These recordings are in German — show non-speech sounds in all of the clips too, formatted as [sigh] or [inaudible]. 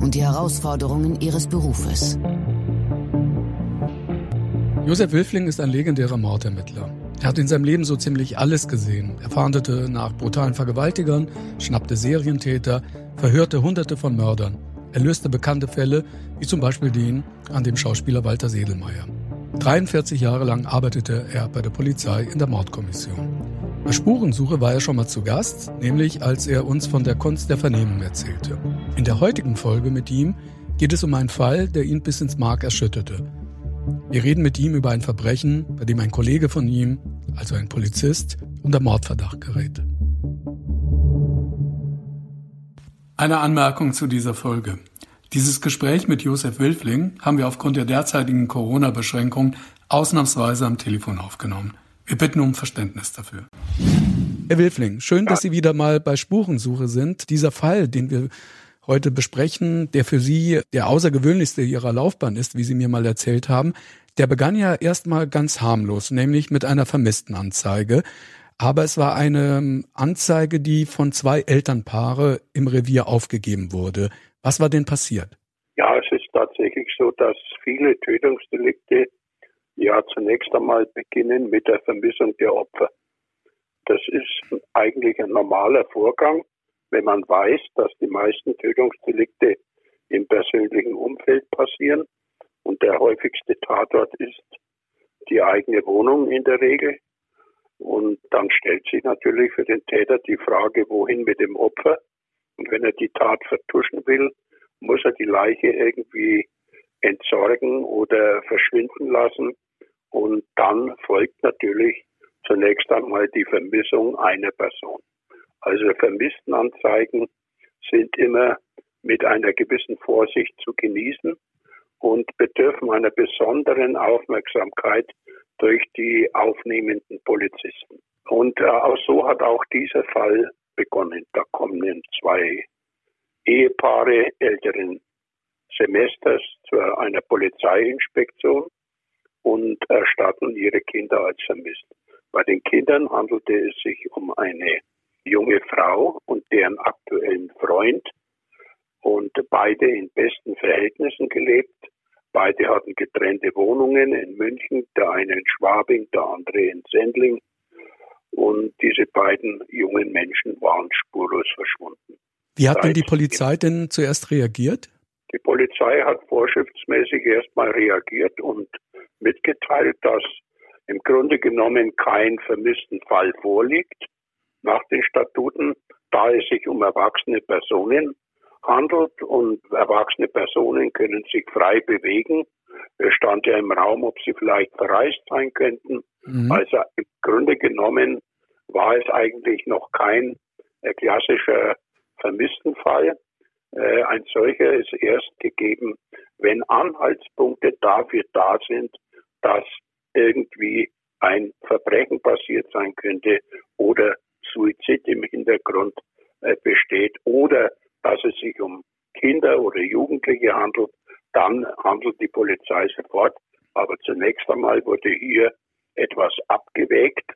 und die Herausforderungen ihres Berufes. Josef Wilfling ist ein legendärer Mordermittler. Er hat in seinem Leben so ziemlich alles gesehen. Er fahndete nach brutalen Vergewaltigern, schnappte Serientäter, verhörte Hunderte von Mördern. Er löste bekannte Fälle, wie zum Beispiel den an dem Schauspieler Walter Sedelmeier. 43 Jahre lang arbeitete er bei der Polizei in der Mordkommission. Bei Spurensuche war er schon mal zu Gast, nämlich als er uns von der Kunst der Vernehmung erzählte. In der heutigen Folge mit ihm geht es um einen Fall, der ihn bis ins Mark erschütterte. Wir reden mit ihm über ein Verbrechen, bei dem ein Kollege von ihm, also ein Polizist, unter Mordverdacht gerät. Eine Anmerkung zu dieser Folge. Dieses Gespräch mit Josef Wilfling haben wir aufgrund der derzeitigen Corona-Beschränkungen ausnahmsweise am Telefon aufgenommen. Wir bitten um Verständnis dafür. Herr Wilfling, schön, dass Sie wieder mal bei Spurensuche sind. Dieser Fall, den wir heute besprechen, der für Sie der außergewöhnlichste Ihrer Laufbahn ist, wie Sie mir mal erzählt haben, der begann ja erstmal ganz harmlos, nämlich mit einer Vermisstenanzeige. Aber es war eine Anzeige, die von zwei Elternpaare im Revier aufgegeben wurde. Was war denn passiert? Ja, es ist tatsächlich so, dass viele Tötungsdelikte ja zunächst einmal beginnen mit der Vermissung der Opfer. Das ist eigentlich ein normaler Vorgang, wenn man weiß, dass die meisten Tötungsdelikte im persönlichen Umfeld passieren. Und der häufigste Tatort ist die eigene Wohnung in der Regel. Und dann stellt sich natürlich für den Täter die Frage, wohin mit dem Opfer? Und wenn er die Tat vertuschen will, muss er die Leiche irgendwie entsorgen oder verschwinden lassen. Und dann folgt natürlich zunächst einmal die Vermissung einer Person. Also Vermisstenanzeigen sind immer mit einer gewissen Vorsicht zu genießen und bedürfen einer besonderen Aufmerksamkeit durch die aufnehmenden Polizisten. Und äh, auch so hat auch dieser Fall begonnen. Da kommen zwei Ehepaare älteren Semesters zu einer Polizeiinspektion und erstatten ihre Kinder als vermisst. Bei den Kindern handelte es sich um eine junge Frau und deren aktuellen Freund und beide in besten Verhältnissen gelebt. Beide hatten getrennte Wohnungen in München, der eine in Schwabing, der andere in Sendling. Und diese beiden jungen Menschen waren spurlos verschwunden. Wie hat denn die Polizei denn zuerst reagiert? Die Polizei hat vorschriftsmäßig erstmal reagiert und mitgeteilt, dass im Grunde genommen kein vermissten Fall vorliegt nach den Statuten, da es sich um erwachsene Personen handelt und erwachsene Personen können sich frei bewegen. Es stand ja im Raum, ob sie vielleicht verreist sein könnten. Mhm. Also im Grunde genommen war es eigentlich noch kein klassischer vermissten Fall. Äh, ein solcher ist erst gegeben, wenn Anhaltspunkte dafür da sind, dass irgendwie ein Verbrechen passiert sein könnte oder Suizid im Hintergrund äh, besteht oder dass es sich um Kinder oder Jugendliche handelt, dann handelt die Polizei sofort. Aber zunächst einmal wurde hier etwas abgewägt.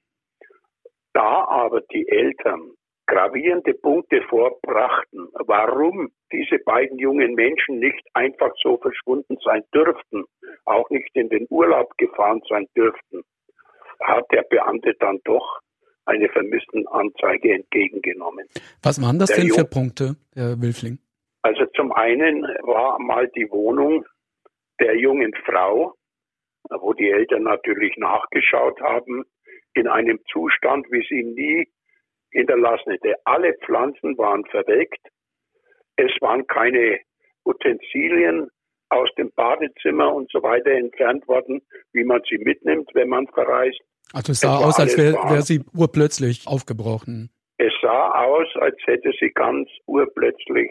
Da aber die Eltern gravierende Punkte vorbrachten, warum diese beiden jungen Menschen nicht einfach so verschwunden sein dürften, auch nicht in den Urlaub gefahren sein dürften, hat der Beamte dann doch eine Vermisstenanzeige entgegengenommen. Was waren das der denn für Punkte, Herr Wilfling? Also zum einen war mal die Wohnung der jungen Frau, wo die Eltern natürlich nachgeschaut haben, in einem Zustand, wie sie nie hinterlassen hätte. Alle Pflanzen waren verdeckt. Es waren keine Utensilien aus dem Badezimmer und so weiter entfernt worden, wie man sie mitnimmt, wenn man verreist. Also es sah es aus, als wäre wär sie urplötzlich aufgebrochen. Es sah aus, als hätte sie ganz urplötzlich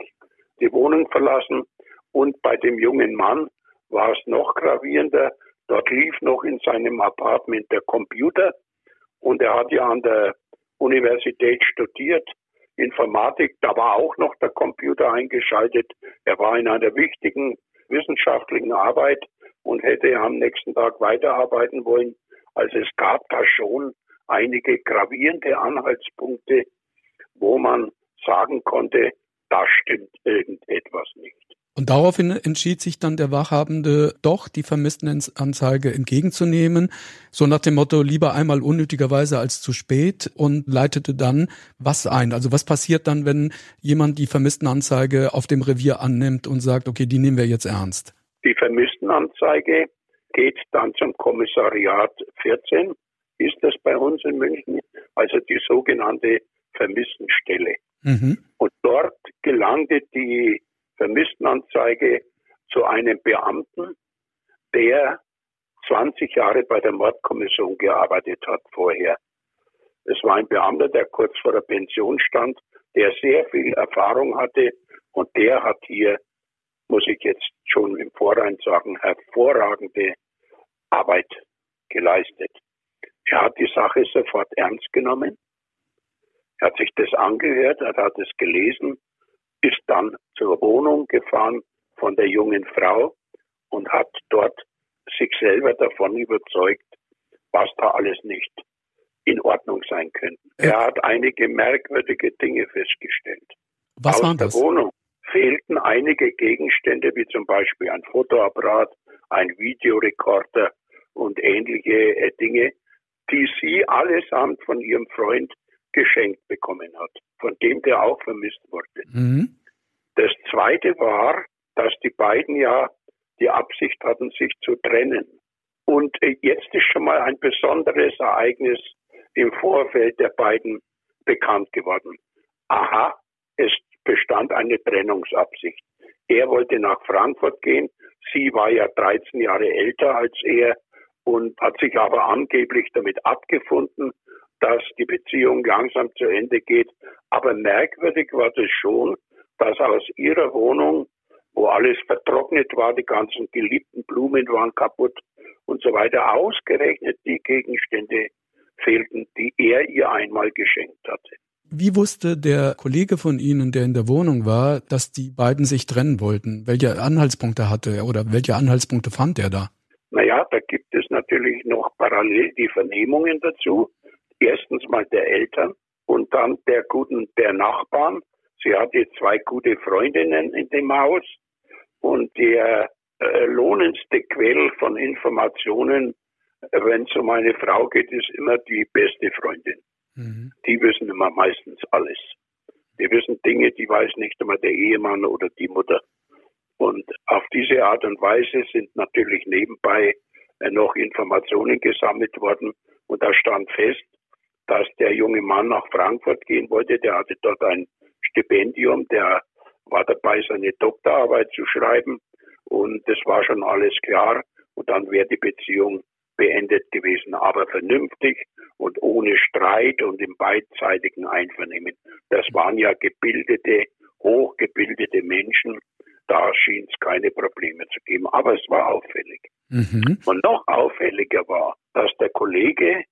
die Wohnung verlassen Und bei dem jungen Mann war es noch gravierender. Dort lief noch in seinem Apartment der Computer und er hat ja an der Universität studiert, Informatik, da war auch noch der Computer eingeschaltet. Er war in einer wichtigen wissenschaftlichen Arbeit und hätte am nächsten Tag weiterarbeiten wollen. Also es gab da schon einige gravierende Anhaltspunkte, wo man sagen konnte, da stimmt irgendetwas nicht. Und daraufhin entschied sich dann der Wachhabende doch, die Vermisstenanzeige entgegenzunehmen, so nach dem Motto, lieber einmal unnötigerweise als zu spät und leitete dann was ein? Also was passiert dann, wenn jemand die Vermisstenanzeige auf dem Revier annimmt und sagt, okay, die nehmen wir jetzt ernst? Die Vermisstenanzeige geht dann zum Kommissariat 14, ist das bei uns in München, also die sogenannte Vermisstenstelle. Mhm. Und dort gelangte die Vermisstenanzeige zu einem Beamten, der 20 Jahre bei der Mordkommission gearbeitet hat vorher. Es war ein Beamter, der kurz vor der Pension stand, der sehr viel Erfahrung hatte und der hat hier, muss ich jetzt schon im Vorrein sagen, hervorragende Arbeit geleistet. Er hat die Sache sofort ernst genommen. Er hat sich das angehört, er hat es gelesen ist dann zur Wohnung gefahren von der jungen Frau und hat dort sich selber davon überzeugt, was da alles nicht in Ordnung sein könnte. Er hat einige merkwürdige Dinge festgestellt. Was Aus waren das? der Wohnung fehlten einige Gegenstände, wie zum Beispiel ein Fotoapparat, ein Videorekorder und ähnliche äh, Dinge, die sie allesamt von ihrem Freund geschenkt bekommen hat, von dem der auch vermisst wurde. Mhm. Das Zweite war, dass die beiden ja die Absicht hatten, sich zu trennen. Und äh, jetzt ist schon mal ein besonderes Ereignis im Vorfeld der beiden bekannt geworden. Aha, es bestand eine Trennungsabsicht. Er wollte nach Frankfurt gehen. Sie war ja 13 Jahre älter als er und hat sich aber angeblich damit abgefunden, dass die Beziehung langsam zu Ende geht. Aber merkwürdig war das schon, dass aus ihrer Wohnung, wo alles vertrocknet war, die ganzen geliebten Blumen waren kaputt und so weiter, ausgerechnet die Gegenstände fehlten, die er ihr einmal geschenkt hatte. Wie wusste der Kollege von Ihnen, der in der Wohnung war, dass die beiden sich trennen wollten? Welche Anhaltspunkte hatte er oder welche Anhaltspunkte fand er da? Naja, da gibt es natürlich noch parallel die Vernehmungen dazu erstens mal der Eltern und dann der guten, der Nachbarn. Sie hatte zwei gute Freundinnen in dem Haus und der äh, lohnendste Quell von Informationen, wenn es um eine Frau geht, ist immer die beste Freundin. Mhm. Die wissen immer meistens alles. Die wissen Dinge, die weiß nicht immer der Ehemann oder die Mutter. Und auf diese Art und Weise sind natürlich nebenbei äh, noch Informationen gesammelt worden. Und da stand fest, dass der junge Mann nach Frankfurt gehen wollte. Der hatte dort ein Stipendium, der war dabei, seine Doktorarbeit zu schreiben. Und das war schon alles klar. Und dann wäre die Beziehung beendet gewesen, aber vernünftig und ohne Streit und im beidseitigen Einvernehmen. Das waren ja gebildete, hochgebildete Menschen. Da schien es keine Probleme zu geben. Aber es war auffällig. Mhm. Und noch auffälliger war, dass der Kollege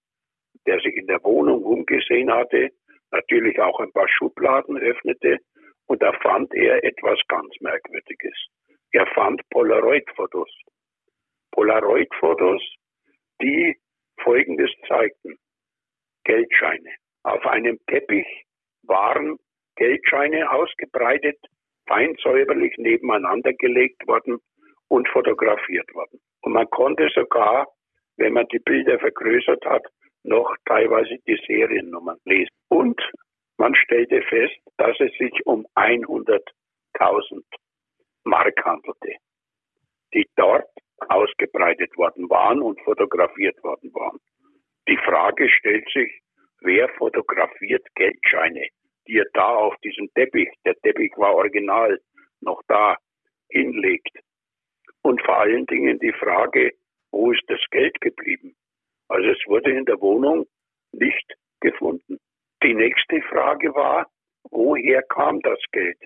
der sich in der Wohnung umgesehen hatte, natürlich auch ein paar Schubladen öffnete und da fand er etwas ganz Merkwürdiges. Er fand Polaroid-Fotos. Polaroid-Fotos, die Folgendes zeigten. Geldscheine. Auf einem Teppich waren Geldscheine ausgebreitet, fein säuberlich nebeneinander gelegt worden und fotografiert worden. Und man konnte sogar, wenn man die Bilder vergrößert hat, noch teilweise die Seriennummern lesen. Und man stellte fest, dass es sich um 100.000 Mark handelte, die dort ausgebreitet worden waren und fotografiert worden waren. Die Frage stellt sich, wer fotografiert Geldscheine, die er da auf diesem Teppich, der Teppich war original, noch da hinlegt. Und vor allen Dingen die Frage, wo ist das Geld geblieben? Also es wurde in der Wohnung nicht gefunden. Die nächste Frage war, woher kam das Geld?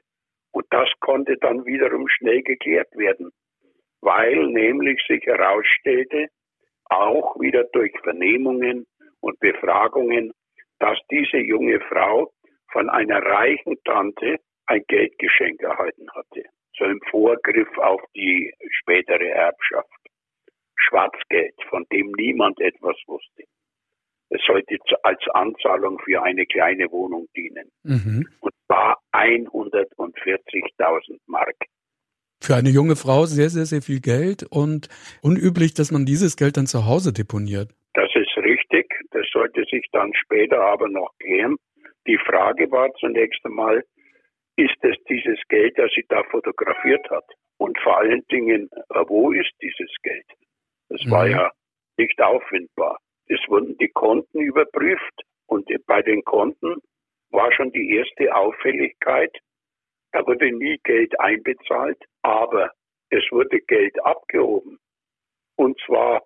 Und das konnte dann wiederum schnell geklärt werden, weil nämlich sich herausstellte, auch wieder durch Vernehmungen und Befragungen, dass diese junge Frau von einer reichen Tante ein Geldgeschenk erhalten hatte. So im Vorgriff auf die spätere Erbschaft. Schwarzgeld, von dem niemand etwas wusste. Es sollte als Anzahlung für eine kleine Wohnung dienen. Mhm. Und zwar 140.000 Mark. Für eine junge Frau sehr, sehr, sehr viel Geld und unüblich, dass man dieses Geld dann zu Hause deponiert. Das ist richtig. Das sollte sich dann später aber noch klären. Die Frage war zunächst einmal, ist es dieses Geld, das sie da fotografiert hat? Und vor allen Dingen, wo ist dieses Geld? Das mhm. war ja nicht auffindbar. Es wurden die Konten überprüft und bei den Konten war schon die erste Auffälligkeit. Da wurde nie Geld einbezahlt, aber es wurde Geld abgehoben. Und zwar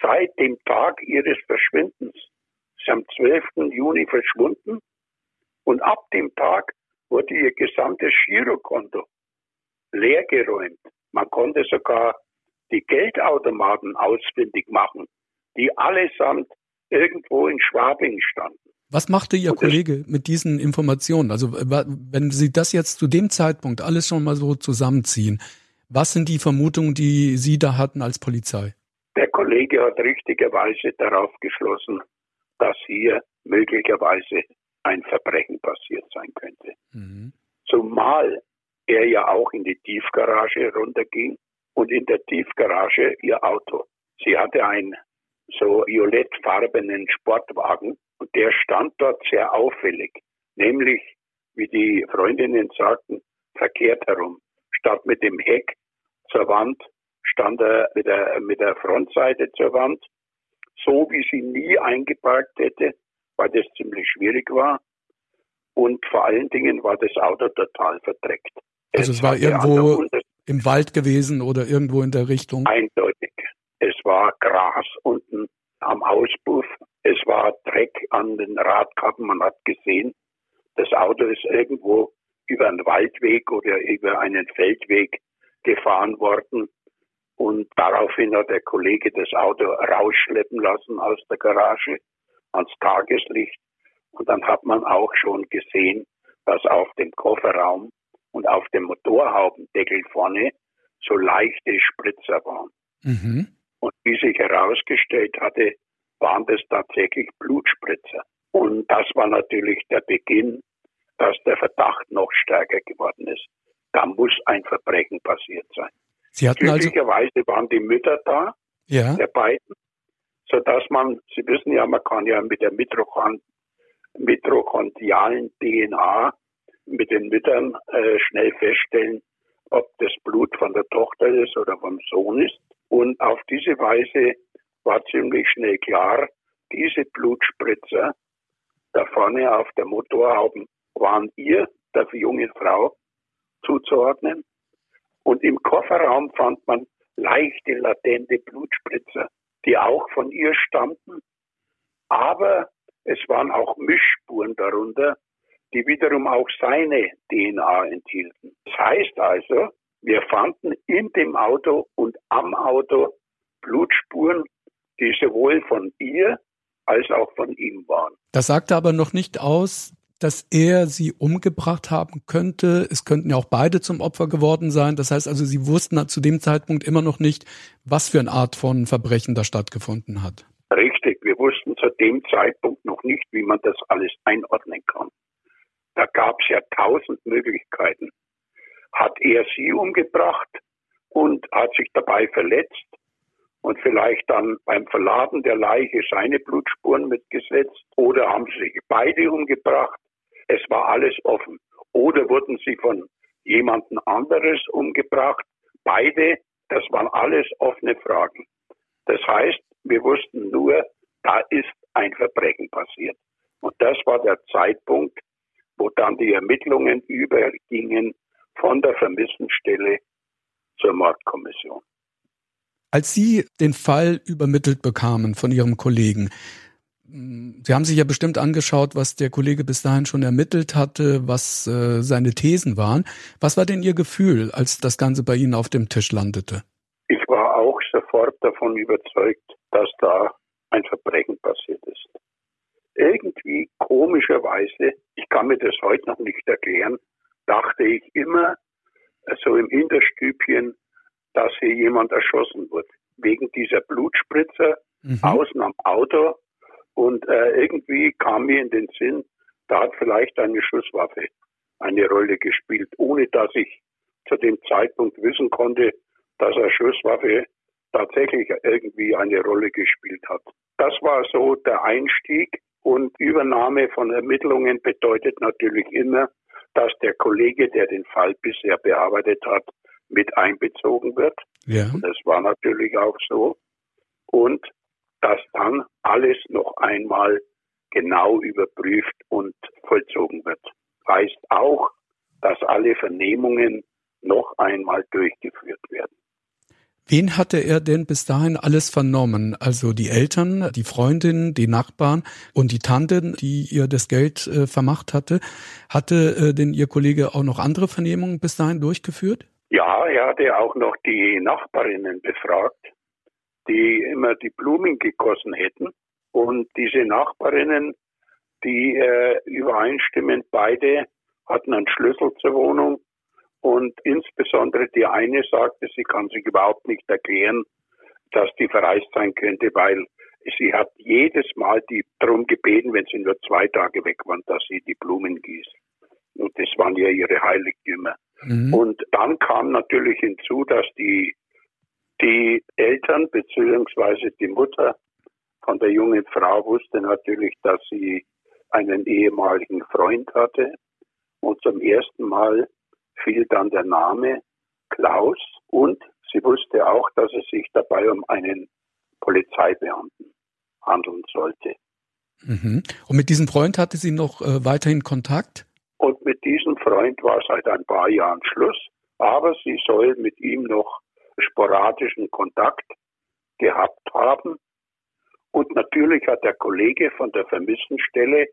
seit dem Tag ihres Verschwindens. Sie ist am 12. Juni verschwunden und ab dem Tag wurde ihr gesamtes Girokonto leergeräumt. Man konnte sogar die Geldautomaten ausfindig machen, die allesamt irgendwo in Schwabing standen. Was machte Ihr Kollege mit diesen Informationen? Also wenn Sie das jetzt zu dem Zeitpunkt alles schon mal so zusammenziehen, was sind die Vermutungen, die Sie da hatten als Polizei? Der Kollege hat richtigerweise darauf geschlossen, dass hier möglicherweise ein Verbrechen passiert sein könnte. Mhm. Zumal er ja auch in die Tiefgarage runterging und in der Tiefgarage ihr Auto. Sie hatte einen so violettfarbenen Sportwagen und der stand dort sehr auffällig, nämlich, wie die Freundinnen sagten, verkehrt herum. Statt mit dem Heck zur Wand stand er mit der, mit der Frontseite zur Wand, so wie sie nie eingeparkt hätte, weil das ziemlich schwierig war. Und vor allen Dingen war das Auto total verdreckt. Also es, war irgendwo im Wald gewesen oder irgendwo in der Richtung? Eindeutig. Es war Gras unten am Auspuff. Es war Dreck an den Radkappen. Man hat gesehen, das Auto ist irgendwo über einen Waldweg oder über einen Feldweg gefahren worden. Und daraufhin hat der Kollege das Auto rausschleppen lassen aus der Garage ans Tageslicht. Und dann hat man auch schon gesehen, dass auf dem Kofferraum und auf dem Motorhaubendeckel vorne so leichte Spritzer waren. Mhm. Und wie sich herausgestellt hatte, waren das tatsächlich Blutspritzer. Und das war natürlich der Beginn, dass der Verdacht noch stärker geworden ist. Da muss ein Verbrechen passiert sein. Sie hatten also Glücklicherweise also waren die Mütter da, ja. der beiden, so dass man, Sie wissen ja, man kann ja mit der Mitochond mitochondrialen DNA mit den Müttern äh, schnell feststellen, ob das Blut von der Tochter ist oder vom Sohn ist. Und auf diese Weise war ziemlich schnell klar, diese Blutspritzer da vorne auf der Motorhaube waren ihr, der jungen Frau, zuzuordnen. Und im Kofferraum fand man leichte, latente Blutspritzer, die auch von ihr stammten. Aber es waren auch Mischspuren darunter, die wiederum auch seine DNA enthielten. Das heißt also, wir fanden in dem Auto und am Auto Blutspuren, die sowohl von ihr als auch von ihm waren. Das sagte aber noch nicht aus, dass er sie umgebracht haben könnte. Es könnten ja auch beide zum Opfer geworden sein. Das heißt also, sie wussten zu dem Zeitpunkt immer noch nicht, was für eine Art von Verbrechen da stattgefunden hat. Richtig, wir wussten zu dem Zeitpunkt noch nicht, wie man das alles einordnen kann. Da gab es ja tausend Möglichkeiten. Hat er sie umgebracht und hat sich dabei verletzt und vielleicht dann beim Verladen der Leiche seine Blutspuren mitgesetzt oder haben sie sich beide umgebracht es war alles offen. Oder wurden sie von jemandem anderes umgebracht? Beide, das waren alles offene Fragen. Das heißt, wir wussten nur, da ist ein Verbrechen passiert. Und das war der Zeitpunkt, wo dann die Ermittlungen übergingen von der Vermissenstelle zur Mordkommission. Als Sie den Fall übermittelt bekamen von Ihrem Kollegen, Sie haben sich ja bestimmt angeschaut, was der Kollege bis dahin schon ermittelt hatte, was äh, seine Thesen waren. Was war denn Ihr Gefühl, als das Ganze bei Ihnen auf dem Tisch landete? Ich war auch sofort davon überzeugt, dass da ein Verbrechen passiert ist. Irgendwie komischerweise, ich kann mir das heute noch nicht erklären, dachte ich immer so im Hinterstübchen, dass hier jemand erschossen wird. Wegen dieser Blutspritzer mhm. außen am Auto und äh, irgendwie kam mir in den Sinn, da hat vielleicht eine Schusswaffe eine Rolle gespielt, ohne dass ich zu dem Zeitpunkt wissen konnte, dass eine Schusswaffe tatsächlich irgendwie eine Rolle gespielt hat. Das war so der Einstieg und Übernahme von Ermittlungen bedeutet natürlich immer, dass der Kollege, der den Fall bisher bearbeitet hat, mit einbezogen wird. Ja. Das war natürlich auch so. Und dass dann alles noch einmal genau überprüft und vollzogen wird. Heißt auch, dass alle Vernehmungen noch einmal durchgeführt werden. Wen hatte er denn bis dahin alles vernommen? Also die Eltern, die Freundin, die Nachbarn und die Tante, die ihr das Geld äh, vermacht hatte. Hatte äh, denn Ihr Kollege auch noch andere Vernehmungen bis dahin durchgeführt? Ja, er hatte auch noch die Nachbarinnen befragt die immer die Blumen gegossen hätten. Und diese Nachbarinnen, die äh, übereinstimmend beide hatten einen Schlüssel zur Wohnung. Und insbesondere die eine sagte, sie kann sich überhaupt nicht erklären, dass die verreist sein könnte, weil sie hat jedes Mal die darum gebeten, wenn sie nur zwei Tage weg waren, dass sie die Blumen gießt. Und das waren ja ihre Heiligtümer. Mhm. Und dann kam natürlich hinzu, dass die die Eltern bzw. die Mutter von der jungen Frau wusste natürlich, dass sie einen ehemaligen Freund hatte. Und zum ersten Mal fiel dann der Name Klaus und sie wusste auch, dass es sich dabei um einen Polizeibeamten handeln sollte. Mhm. Und mit diesem Freund hatte sie noch äh, weiterhin Kontakt? Und mit diesem Freund war seit ein paar Jahren Schluss, aber sie soll mit ihm noch sporadischen Kontakt gehabt haben. Und natürlich hat der Kollege von der Vermissenstelle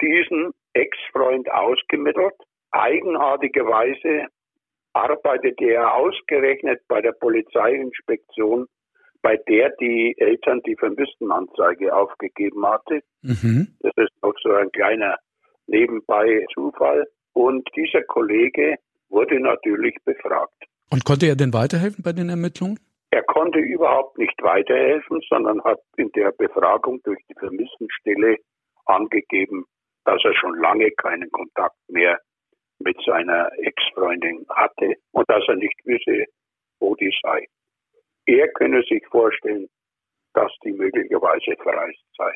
diesen Ex-Freund ausgemittelt. Eigenartigerweise arbeitete er ausgerechnet bei der Polizeiinspektion, bei der die Eltern die Vermisstenanzeige aufgegeben hatte. Mhm. Das ist noch so ein kleiner nebenbei Zufall. Und dieser Kollege wurde natürlich befragt. Und konnte er denn weiterhelfen bei den Ermittlungen? Er konnte überhaupt nicht weiterhelfen, sondern hat in der Befragung durch die Vermisstenstelle angegeben, dass er schon lange keinen Kontakt mehr mit seiner Ex-Freundin hatte und dass er nicht wisse, wo die sei. Er könne sich vorstellen, dass die möglicherweise verreist sei.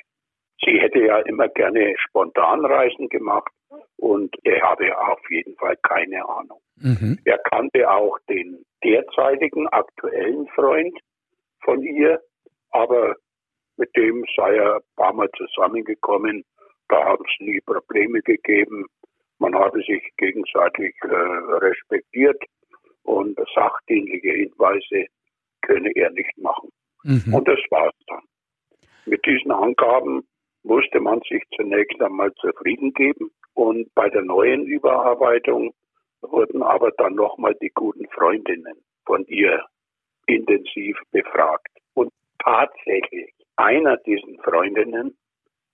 Sie hätte ja immer gerne Spontanreisen gemacht und er habe auf jeden Fall keine Ahnung. Mhm. Er kannte auch den derzeitigen aktuellen Freund von ihr, aber mit dem sei er ein paar Mal zusammengekommen. Da haben es nie Probleme gegeben. Man habe sich gegenseitig äh, respektiert und sachdienliche Hinweise könne er nicht machen. Mhm. Und das war's dann. Mit diesen Angaben musste man sich zunächst einmal zufrieden geben und bei der neuen Überarbeitung wurden aber dann nochmal die guten Freundinnen von ihr intensiv befragt. Und tatsächlich, einer diesen Freundinnen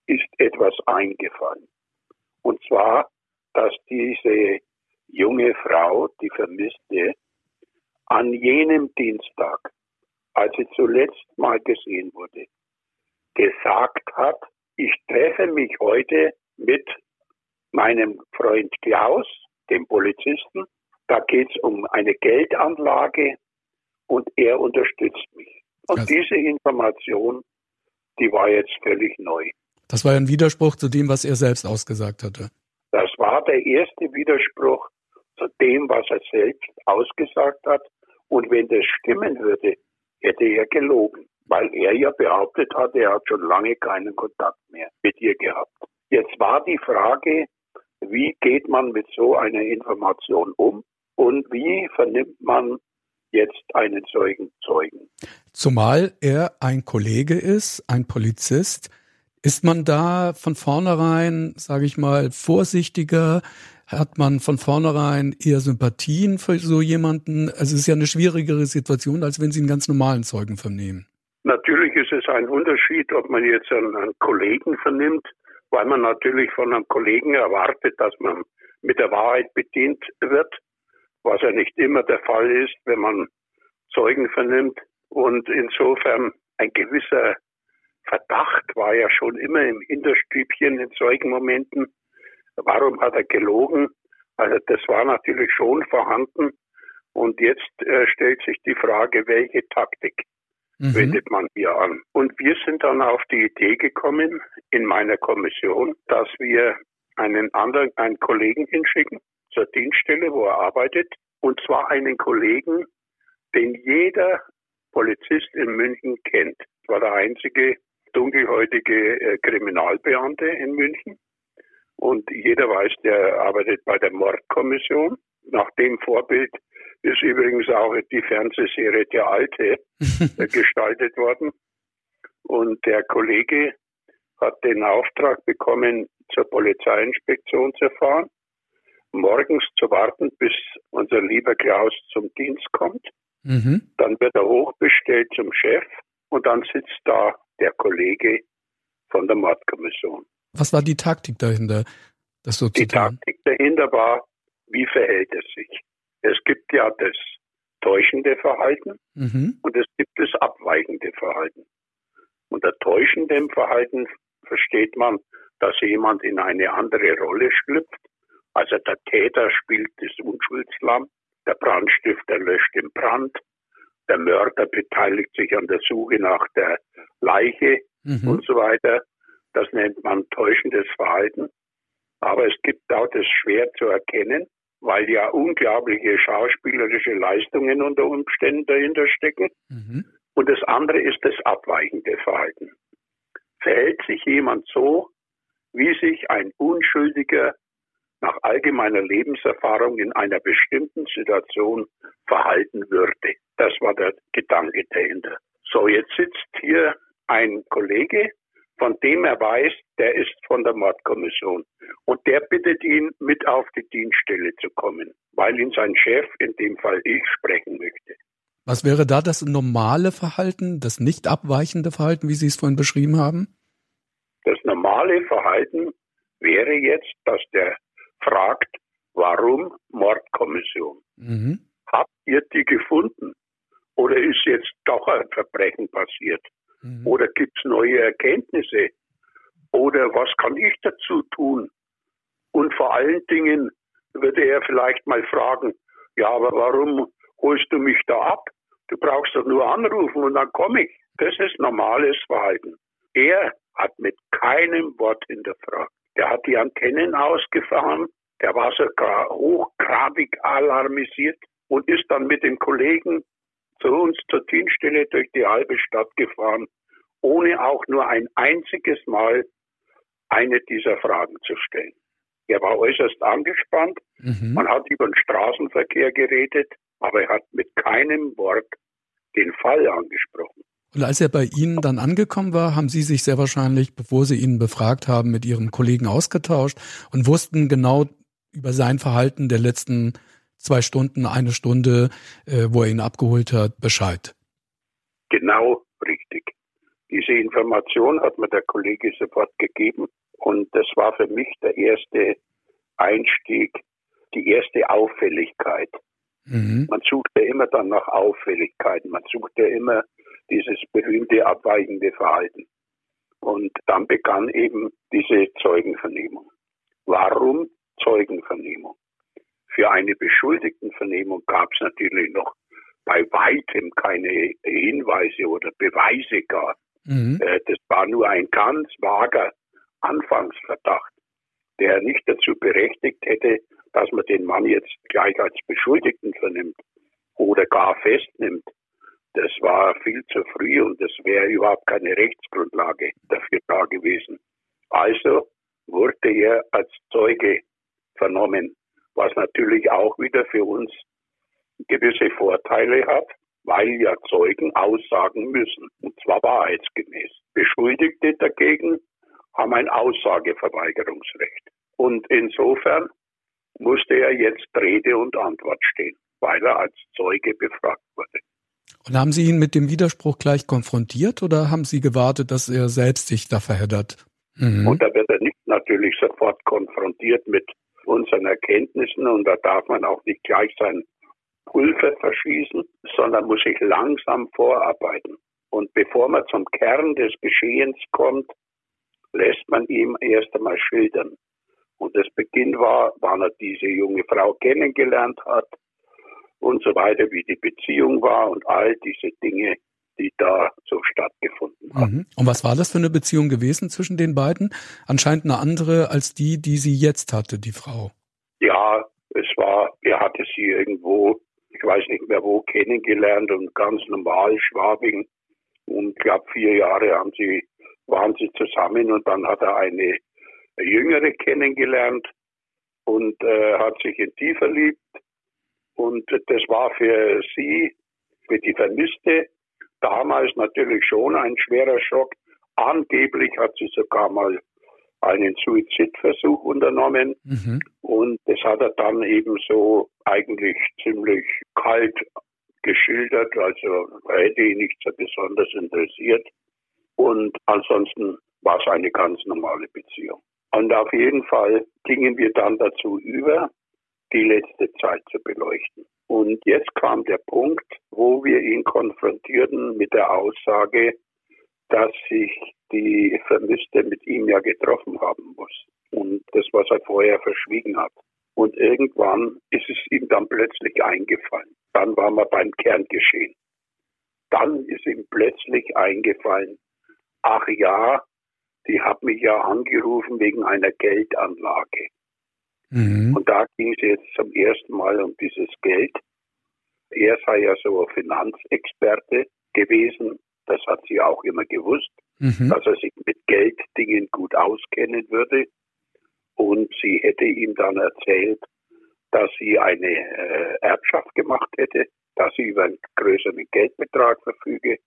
ist etwas eingefallen. Und zwar, dass diese junge Frau, die Vermisste, an jenem Dienstag, als sie zuletzt mal gesehen wurde, gesagt hat, ich treffe mich heute mit meinem Freund Klaus, dem Polizisten. Da geht es um eine Geldanlage und er unterstützt mich. Und also, diese Information, die war jetzt völlig neu. Das war ein Widerspruch zu dem, was er selbst ausgesagt hatte. Das war der erste Widerspruch zu dem, was er selbst ausgesagt hat. Und wenn das stimmen würde, hätte er gelogen, weil er ja behauptet hat, er hat schon lange keinen Kontakt mehr mit ihr gehabt. Jetzt war die Frage, wie geht man mit so einer Information um und wie vernimmt man jetzt einen solchen Zeugen. Zumal er ein Kollege ist, ein Polizist, Ist man da von vornherein, sage ich mal, vorsichtiger? Hat man von vornherein eher Sympathien für so jemanden? Also es ist ja eine schwierigere Situation, als wenn Sie einen ganz normalen Zeugen vernehmen. Natürlich ist es ein Unterschied, ob man jetzt einen, einen Kollegen vernimmt, weil man natürlich von einem Kollegen erwartet, dass man mit der Wahrheit bedient wird, was ja nicht immer der Fall ist, wenn man Zeugen vernimmt. Und insofern ein gewisser Verdacht war ja schon immer im Hinterstübchen in solchen Momenten. Warum hat er gelogen? Also das war natürlich schon vorhanden. Und jetzt äh, stellt sich die Frage, welche Taktik mhm. wendet man hier an? Und wir sind dann auf die Idee gekommen in meiner Kommission, dass wir einen anderen, einen Kollegen hinschicken zur Dienststelle, wo er arbeitet. Und zwar einen Kollegen, den jeder Polizist in München kennt. Das war der einzige dunkelhäutige äh, Kriminalbeamte in München. Und jeder weiß, der arbeitet bei der Mordkommission. Nach dem Vorbild ist übrigens auch die Fernsehserie Der Alte äh, [laughs] gestaltet worden. Und der Kollege hat den Auftrag bekommen, zur Polizeiinspektion zu fahren, morgens zu warten, bis unser lieber Klaus zum Dienst kommt. Mhm. Dann wird er hochbestellt zum Chef und dann sitzt da der Kollege von der Mordkommission. Was war die Taktik dahinter, das so Die Taktik dahinter war, wie verhält es sich? Es gibt ja das täuschende Verhalten mhm. und es gibt das abweichende Verhalten. Unter täuschendem Verhalten versteht man, dass jemand in eine andere Rolle schlüpft. Also der Täter spielt das Unschuldslamm, der Brandstifter löscht den Brand, der Mörder beteiligt sich an der Suche nach der Leiche mhm. und so weiter. Das nennt man täuschendes Verhalten. Aber es gibt auch das schwer zu erkennen, weil ja unglaubliche schauspielerische Leistungen unter Umständen dahinter stecken. Mhm. Und das andere ist das abweichende Verhalten. Verhält sich jemand so, wie sich ein Unschuldiger nach allgemeiner Lebenserfahrung in einer bestimmten Situation verhalten würde. Das war der Gedanke dahinter. So, jetzt sitzt hier ein Kollege, von dem er weiß, der ist von der Mordkommission. Und der bittet ihn, mit auf die Dienststelle zu kommen, weil ihn sein Chef, in dem Fall ich, sprechen möchte. Was wäre da das normale Verhalten, das nicht abweichende Verhalten, wie Sie es vorhin beschrieben haben? Das normale Verhalten wäre jetzt, dass der fragt, warum Mordkommission? Mhm. Habt ihr die gefunden? Oder ist jetzt doch ein Verbrechen passiert? Mhm. Oder gibt es neue Erkenntnisse? Oder was kann ich dazu tun? Und vor allen Dingen würde er vielleicht mal fragen, ja, aber warum holst du mich da ab? Du brauchst doch nur anrufen und dann komme ich. Das ist normales Verhalten. Er hat mit keinem Wort hinterfragt. Der hat die Antennen ausgefahren, der war sogar hochgradig alarmisiert und ist dann mit dem Kollegen zu uns zur Dienststelle durch die halbe Stadt gefahren, ohne auch nur ein einziges Mal eine dieser Fragen zu stellen. Er war äußerst angespannt, mhm. man hat über den Straßenverkehr geredet, aber er hat mit keinem Wort den Fall angesprochen. Und als er bei Ihnen dann angekommen war, haben Sie sich sehr wahrscheinlich, bevor Sie ihn befragt haben, mit Ihrem Kollegen ausgetauscht und wussten genau über sein Verhalten der letzten zwei Stunden, eine Stunde, äh, wo er ihn abgeholt hat, Bescheid. Genau richtig. Diese Information hat mir der Kollege sofort gegeben und das war für mich der erste Einstieg, die erste Auffälligkeit. Mhm. Man sucht ja immer dann nach Auffälligkeiten, man sucht ja immer dieses berühmte abweichende Verhalten. Und dann begann eben diese Zeugenvernehmung. Warum Zeugenvernehmung? Für eine Beschuldigtenvernehmung gab es natürlich noch bei weitem keine Hinweise oder Beweise gar. Mhm. Äh, das war nur ein ganz vager Anfangsverdacht, der nicht dazu berechtigt hätte, dass man den Mann jetzt gleich als Beschuldigten vernimmt oder gar festnimmt. Das war viel zu früh und es wäre überhaupt keine Rechtsgrundlage dafür da gewesen. Also wurde er als Zeuge vernommen, was natürlich auch wieder für uns gewisse Vorteile hat, weil ja Zeugen aussagen müssen, und zwar wahrheitsgemäß. Beschuldigte dagegen haben ein Aussageverweigerungsrecht. Und insofern musste er jetzt Rede und Antwort stehen, weil er als Zeuge befragt wurde. Und haben Sie ihn mit dem Widerspruch gleich konfrontiert oder haben Sie gewartet, dass er selbst sich da verheddert? Mhm. Und da wird er nicht natürlich sofort konfrontiert mit unseren Erkenntnissen und da darf man auch nicht gleich sein Pulver verschießen, sondern muss sich langsam vorarbeiten. Und bevor man zum Kern des Geschehens kommt, lässt man ihm erst einmal schildern. Und das Beginn war, wann er diese junge Frau kennengelernt hat und so weiter, wie die Beziehung war und all diese Dinge, die da so stattgefunden haben. Mhm. Und was war das für eine Beziehung gewesen zwischen den beiden? Anscheinend eine andere als die, die sie jetzt hatte, die Frau. Ja, es war, er hatte sie irgendwo, ich weiß nicht mehr wo, kennengelernt und ganz normal Schwabing. Und ich glaube, vier Jahre haben sie, waren sie zusammen und dann hat er eine Jüngere kennengelernt und äh, hat sich in die verliebt. Und das war für sie, für die Vermisste, damals natürlich schon ein schwerer Schock. Angeblich hat sie sogar mal einen Suizidversuch unternommen mhm. und das hat er dann eben so eigentlich ziemlich kalt geschildert, also hätte ihn nicht so besonders interessiert und ansonsten war es eine ganz normale Beziehung. Und auf jeden Fall gingen wir dann dazu über, die letzte Zeit zu beleuchten. Und jetzt kam der Punkt, wo wir ihn konfrontierten mit der Aussage, dass sich die Vermisste mit ihm ja getroffen haben muss. Und das, was er vorher verschwiegen hat. Und irgendwann ist es ihm dann plötzlich eingefallen. Dann waren wir beim Kerngeschehen. Dann ist ihm plötzlich eingefallen, ach ja, die hat mich ja angerufen wegen einer Geldanlage. Mhm. Und da ging es jetzt zum ersten Mal um dieses Geld. Er sei ja so ein Finanzexperte gewesen. Das hat sie auch immer gewusst, mhm. dass er sich mit Gelddingen gut auskennen würde. Und sie hätte ihm dann erzählt, dass sie eine äh, Erbschaft gemacht hätte, dass sie über einen größeren Geldbetrag verfüge,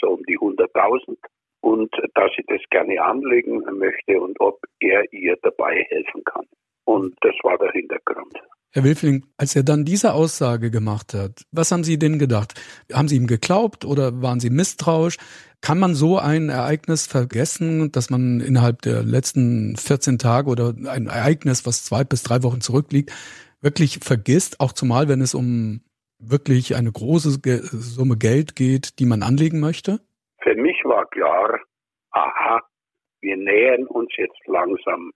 so um die 100.000 und dass sie das gerne anlegen möchte und ob er ihr dabei helfen kann. Und das war der Hintergrund. Herr Wilfling, als er dann diese Aussage gemacht hat, was haben Sie denn gedacht? Haben Sie ihm geglaubt oder waren Sie misstrauisch? Kann man so ein Ereignis vergessen, dass man innerhalb der letzten 14 Tage oder ein Ereignis, was zwei bis drei Wochen zurückliegt, wirklich vergisst, auch zumal wenn es um wirklich eine große Summe Geld geht, die man anlegen möchte? Für mich war klar, aha, wir nähern uns jetzt langsam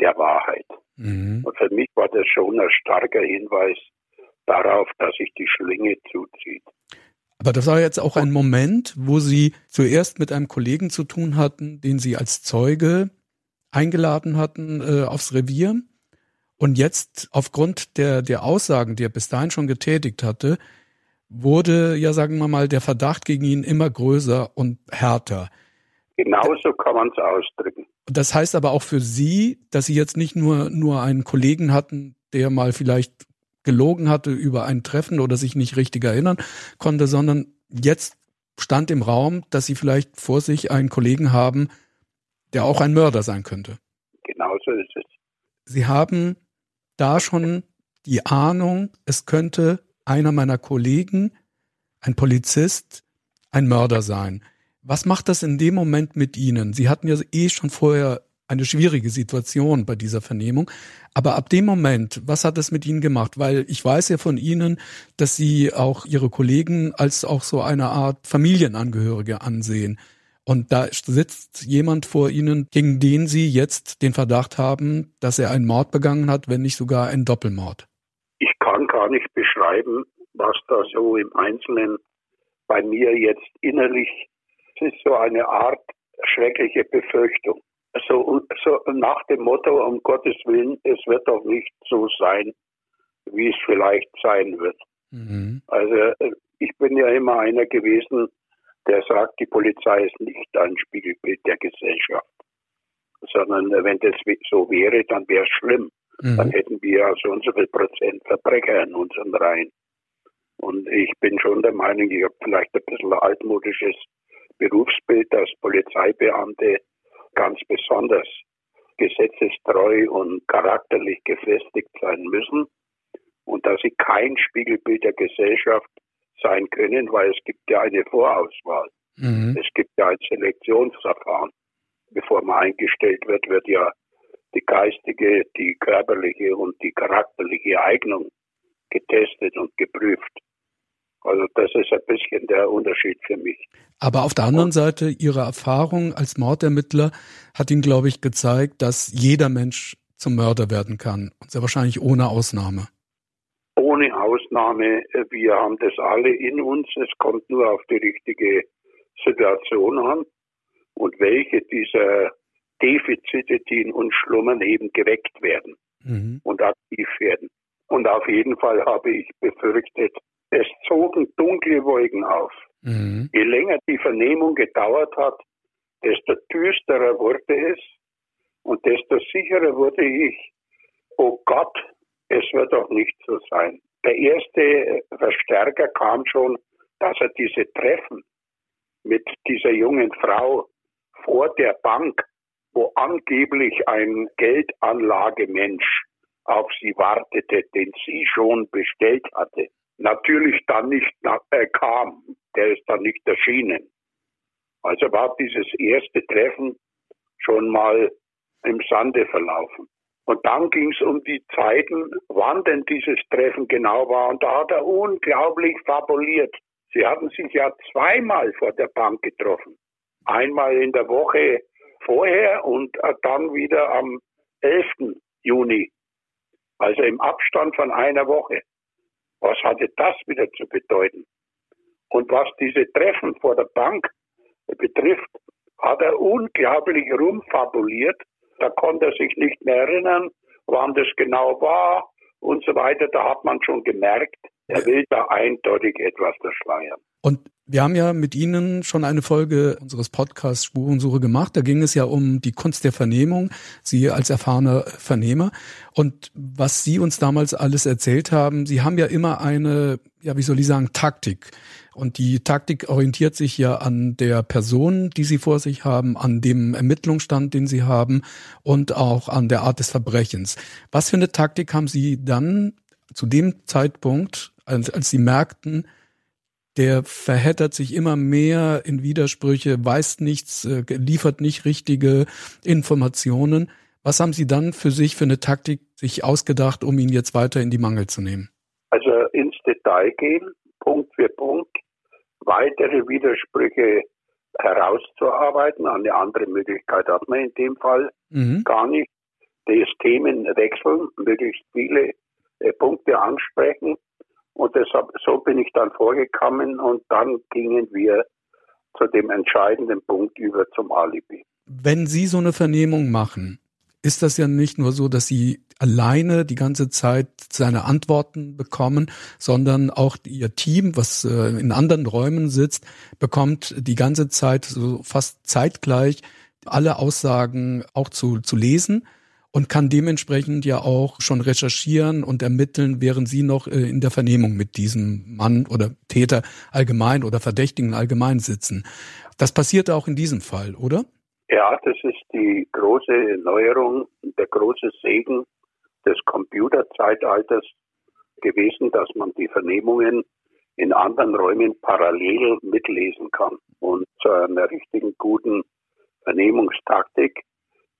der Wahrheit. Mhm. Und für mich war das schon ein starker Hinweis darauf, dass sich die Schlinge zuzieht. Aber das war jetzt auch ein Moment, wo Sie zuerst mit einem Kollegen zu tun hatten, den Sie als Zeuge eingeladen hatten äh, aufs Revier. Und jetzt aufgrund der, der Aussagen, die er bis dahin schon getätigt hatte, wurde ja, sagen wir mal, der Verdacht gegen ihn immer größer und härter. Genauso kann man es ausdrücken. Das heißt aber auch für Sie, dass Sie jetzt nicht nur, nur einen Kollegen hatten, der mal vielleicht gelogen hatte über ein Treffen oder sich nicht richtig erinnern konnte, sondern jetzt stand im Raum, dass Sie vielleicht vor sich einen Kollegen haben, der auch ein Mörder sein könnte. Genauso ist es. Sie haben da schon die Ahnung, es könnte einer meiner Kollegen, ein Polizist, ein Mörder sein. Was macht das in dem Moment mit Ihnen? Sie hatten ja eh schon vorher eine schwierige Situation bei dieser Vernehmung. Aber ab dem Moment, was hat es mit Ihnen gemacht? Weil ich weiß ja von Ihnen, dass Sie auch Ihre Kollegen als auch so eine Art Familienangehörige ansehen. Und da sitzt jemand vor Ihnen, gegen den Sie jetzt den Verdacht haben, dass er einen Mord begangen hat, wenn nicht sogar einen Doppelmord kann gar nicht beschreiben, was da so im Einzelnen bei mir jetzt innerlich, ist so eine Art schreckliche Befürchtung. So, so nach dem Motto, um Gottes Willen, es wird doch nicht so sein, wie es vielleicht sein wird. Mhm. Also ich bin ja immer einer gewesen, der sagt, die Polizei ist nicht ein Spiegelbild der Gesellschaft, sondern wenn das so wäre, dann wäre es schlimm. Mhm. Dann hätten wir ja so und so viel Prozent Verbrecher in unseren Reihen. Und ich bin schon der Meinung, ich habe vielleicht ein bisschen altmodisches Berufsbild, dass Polizeibeamte ganz besonders gesetzestreu und charakterlich gefestigt sein müssen und dass sie kein Spiegelbild der Gesellschaft sein können, weil es gibt ja eine Vorauswahl. Mhm. Es gibt ja ein Selektionsverfahren. Bevor man eingestellt wird, wird ja die geistige, die körperliche und die charakterliche Eignung getestet und geprüft. Also das ist ein bisschen der Unterschied für mich. Aber auf der anderen Seite, Ihre Erfahrung als Mordermittler hat Ihnen, glaube ich, gezeigt, dass jeder Mensch zum Mörder werden kann. Und sehr wahrscheinlich ohne Ausnahme. Ohne Ausnahme. Wir haben das alle in uns. Es kommt nur auf die richtige Situation an und welche dieser Defizite, die in uns schlummern, eben geweckt werden mhm. und aktiv werden. Und auf jeden Fall habe ich befürchtet, es zogen dunkle Wolken auf. Mhm. Je länger die Vernehmung gedauert hat, desto düsterer wurde es und desto sicherer wurde ich, oh Gott, es wird doch nicht so sein. Der erste Verstärker kam schon, dass er diese Treffen mit dieser jungen Frau vor der Bank, wo angeblich ein Geldanlagemensch auf sie wartete, den sie schon bestellt hatte, natürlich dann nicht äh, kam. Der ist dann nicht erschienen. Also war dieses erste Treffen schon mal im Sande verlaufen. Und dann ging es um die Zeiten, wann denn dieses Treffen genau war. Und da hat er unglaublich fabuliert. Sie hatten sich ja zweimal vor der Bank getroffen. Einmal in der Woche vorher und dann wieder am 11. Juni. Also im Abstand von einer Woche. Was hatte das wieder zu bedeuten? Und was diese Treffen vor der Bank betrifft, hat er unglaublich rumfabuliert. Da konnte er sich nicht mehr erinnern, wann das genau war und so weiter. Da hat man schon gemerkt, er will da eindeutig etwas verschleiern. Und wir haben ja mit Ihnen schon eine Folge unseres Podcasts Spurensuche gemacht. Da ging es ja um die Kunst der Vernehmung, Sie als erfahrener Vernehmer. Und was Sie uns damals alles erzählt haben, Sie haben ja immer eine, ja, wie soll ich sagen, Taktik. Und die Taktik orientiert sich ja an der Person, die Sie vor sich haben, an dem Ermittlungsstand, den Sie haben und auch an der Art des Verbrechens. Was für eine Taktik haben Sie dann zu dem Zeitpunkt, als, als Sie merkten, der verheddert sich immer mehr in Widersprüche, weiß nichts, äh, liefert nicht richtige Informationen. Was haben Sie dann für sich für eine Taktik sich ausgedacht, um ihn jetzt weiter in die Mangel zu nehmen? Also ins Detail gehen, Punkt für Punkt, weitere Widersprüche herauszuarbeiten. Eine andere Möglichkeit hat man in dem Fall mhm. gar nicht. Das Themen wechseln, möglichst viele äh, Punkte ansprechen und deshalb, so bin ich dann vorgekommen und dann gingen wir zu dem entscheidenden Punkt über zum Alibi. Wenn Sie so eine Vernehmung machen, ist das ja nicht nur so, dass Sie alleine die ganze Zeit seine Antworten bekommen, sondern auch Ihr Team, was äh, in anderen Räumen sitzt, bekommt die ganze Zeit so fast zeitgleich alle Aussagen auch zu, zu lesen und kann dementsprechend ja auch schon recherchieren und ermitteln, während Sie noch äh, in der Vernehmung mit diesem Mann oder Täter allgemein oder Verdächtigen allgemein sitzen. Das passiert auch in diesem Fall, oder? Ja, das ist die große Neuerung, der große Segen des Computerzeitalters gewesen, dass man die Vernehmungen in anderen Räumen parallel mitlesen kann. Und zu einer richtigen guten Vernehmungstaktik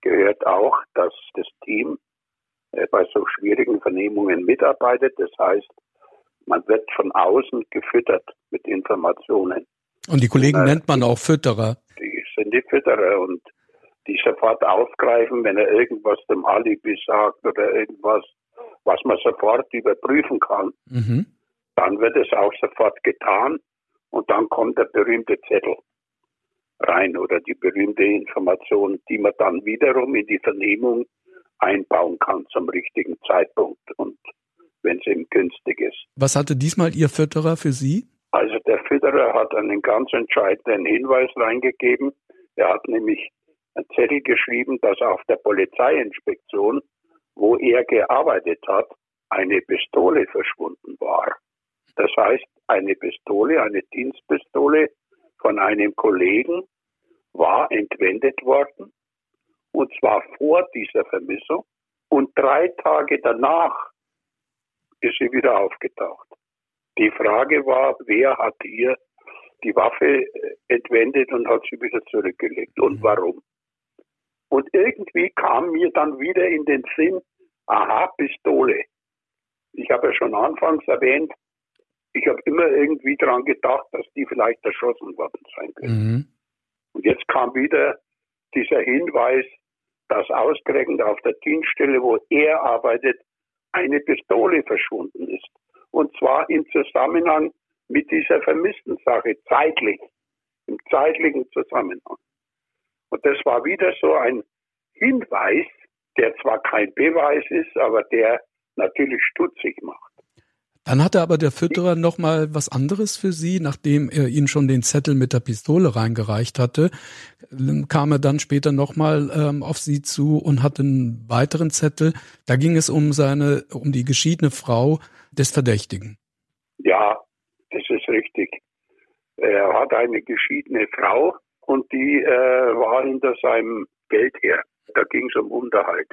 gehört auch, dass das Team äh, bei so schwierigen Vernehmungen mitarbeitet. Das heißt, man wird von außen gefüttert mit Informationen. Und die Kollegen äh, nennt man auch Fütterer. Die sind die Fütterer und die sofort aufgreifen, wenn er irgendwas zum Alibi sagt oder irgendwas, was man sofort überprüfen kann. Mhm. Dann wird es auch sofort getan und dann kommt der berühmte Zettel rein oder die berühmte Information, die man dann wiederum in die Vernehmung einbauen kann zum richtigen Zeitpunkt und wenn es ihm günstig ist. Was hatte diesmal Ihr Fütterer für Sie? Also der Fütterer hat einen ganz entscheidenden Hinweis reingegeben. Er hat nämlich einen Zettel geschrieben, dass auf der Polizeiinspektion, wo er gearbeitet hat, eine Pistole verschwunden war. Das heißt, eine Pistole, eine Dienstpistole von einem Kollegen war entwendet worden und zwar vor dieser Vermissung. Und drei Tage danach ist sie wieder aufgetaucht. Die Frage war, wer hat ihr die Waffe äh, entwendet und hat sie wieder zurückgelegt und mhm. warum? Und irgendwie kam mir dann wieder in den Sinn, aha, Pistole. Ich habe ja schon anfangs erwähnt, ich habe immer irgendwie daran gedacht, dass die vielleicht erschossen worden sein können. Mhm. Und jetzt kam wieder dieser Hinweis, dass ausgerechnet auf der Dienststelle, wo er arbeitet, eine Pistole verschwunden ist. Und zwar im Zusammenhang mit dieser vermissten Sache, zeitlich, im zeitlichen Zusammenhang. Und das war wieder so ein Hinweis, der zwar kein Beweis ist, aber der natürlich stutzig macht. Dann hatte aber der Fütterer noch mal was anderes für Sie, nachdem er Ihnen schon den Zettel mit der Pistole reingereicht hatte, kam er dann später noch mal ähm, auf Sie zu und hatte einen weiteren Zettel. Da ging es um seine, um die geschiedene Frau des Verdächtigen. Ja, das ist richtig. Er hat eine geschiedene Frau und die äh, war hinter seinem Geld her. Da ging es um Unterhalt.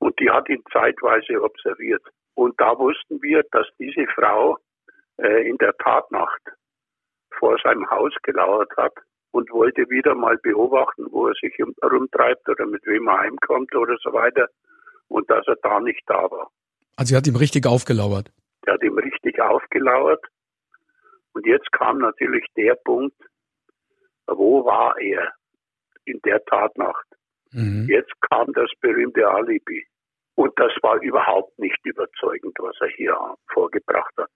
Und die hat ihn zeitweise observiert. Und da wussten wir, dass diese Frau äh, in der Tatnacht vor seinem Haus gelauert hat und wollte wieder mal beobachten, wo er sich herumtreibt oder mit wem er heimkommt oder so weiter. Und dass er da nicht da war. Also sie hat ihm richtig aufgelauert. Sie hat ihm richtig aufgelauert. Und jetzt kam natürlich der Punkt, wo war er in der Tatnacht? Mhm. Jetzt kam das berühmte Alibi. Und das war überhaupt nicht überzeugend, was er hier vorgebracht hat.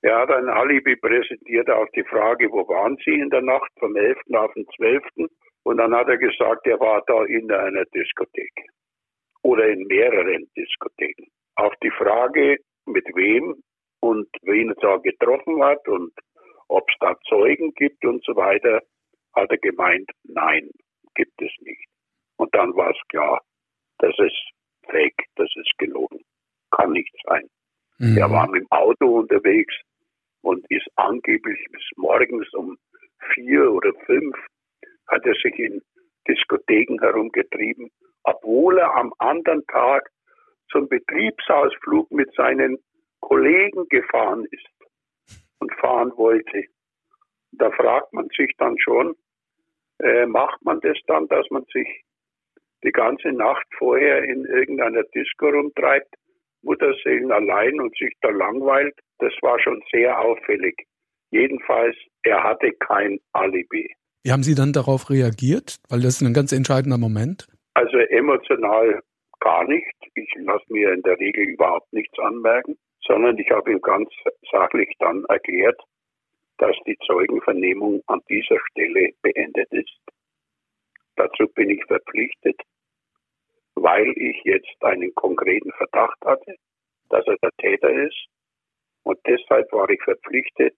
Er hat ein Alibi präsentiert auf die Frage, wo waren Sie in der Nacht vom 11. auf den 12. Und dann hat er gesagt, er war da in einer Diskothek oder in mehreren Diskotheken. Auf die Frage, mit wem und wen er da getroffen hat und ob es da Zeugen gibt und so weiter, hat er gemeint, nein, gibt es nicht. Und dann war es klar, dass es fake, das ist gelogen. Kann nicht sein. Mhm. Er war mit dem Auto unterwegs und ist angeblich bis morgens um vier oder fünf hat er sich in Diskotheken herumgetrieben, obwohl er am anderen Tag zum Betriebsausflug mit seinen Kollegen gefahren ist und fahren wollte. Da fragt man sich dann schon, äh, macht man das dann, dass man sich die ganze Nacht vorher in irgendeiner Disco rumtreibt, Mutterseelen allein und sich da langweilt, das war schon sehr auffällig. Jedenfalls, er hatte kein Alibi. Wie haben Sie dann darauf reagiert? Weil das ist ein ganz entscheidender Moment. Also emotional gar nicht. Ich lasse mir in der Regel überhaupt nichts anmerken, sondern ich habe ihm ganz sachlich dann erklärt, dass die Zeugenvernehmung an dieser Stelle beendet ist. Dazu bin ich verpflichtet, weil ich jetzt einen konkreten Verdacht hatte, dass er der Täter ist. Und deshalb war ich verpflichtet,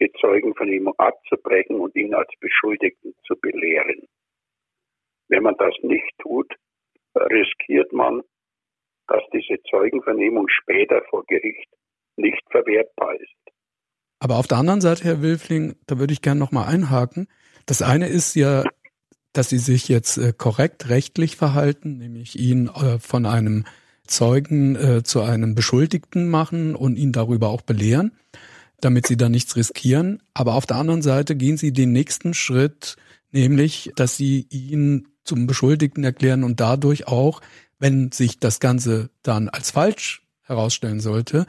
die Zeugenvernehmung abzubrechen und ihn als Beschuldigten zu belehren. Wenn man das nicht tut, riskiert man, dass diese Zeugenvernehmung später vor Gericht nicht verwertbar ist. Aber auf der anderen Seite, Herr Wilfling, da würde ich gerne nochmal einhaken. Das eine ist ja dass sie sich jetzt äh, korrekt rechtlich verhalten, nämlich ihn äh, von einem Zeugen äh, zu einem Beschuldigten machen und ihn darüber auch belehren, damit sie da nichts riskieren. Aber auf der anderen Seite gehen sie den nächsten Schritt, nämlich, dass sie ihn zum Beschuldigten erklären und dadurch auch, wenn sich das Ganze dann als falsch herausstellen sollte,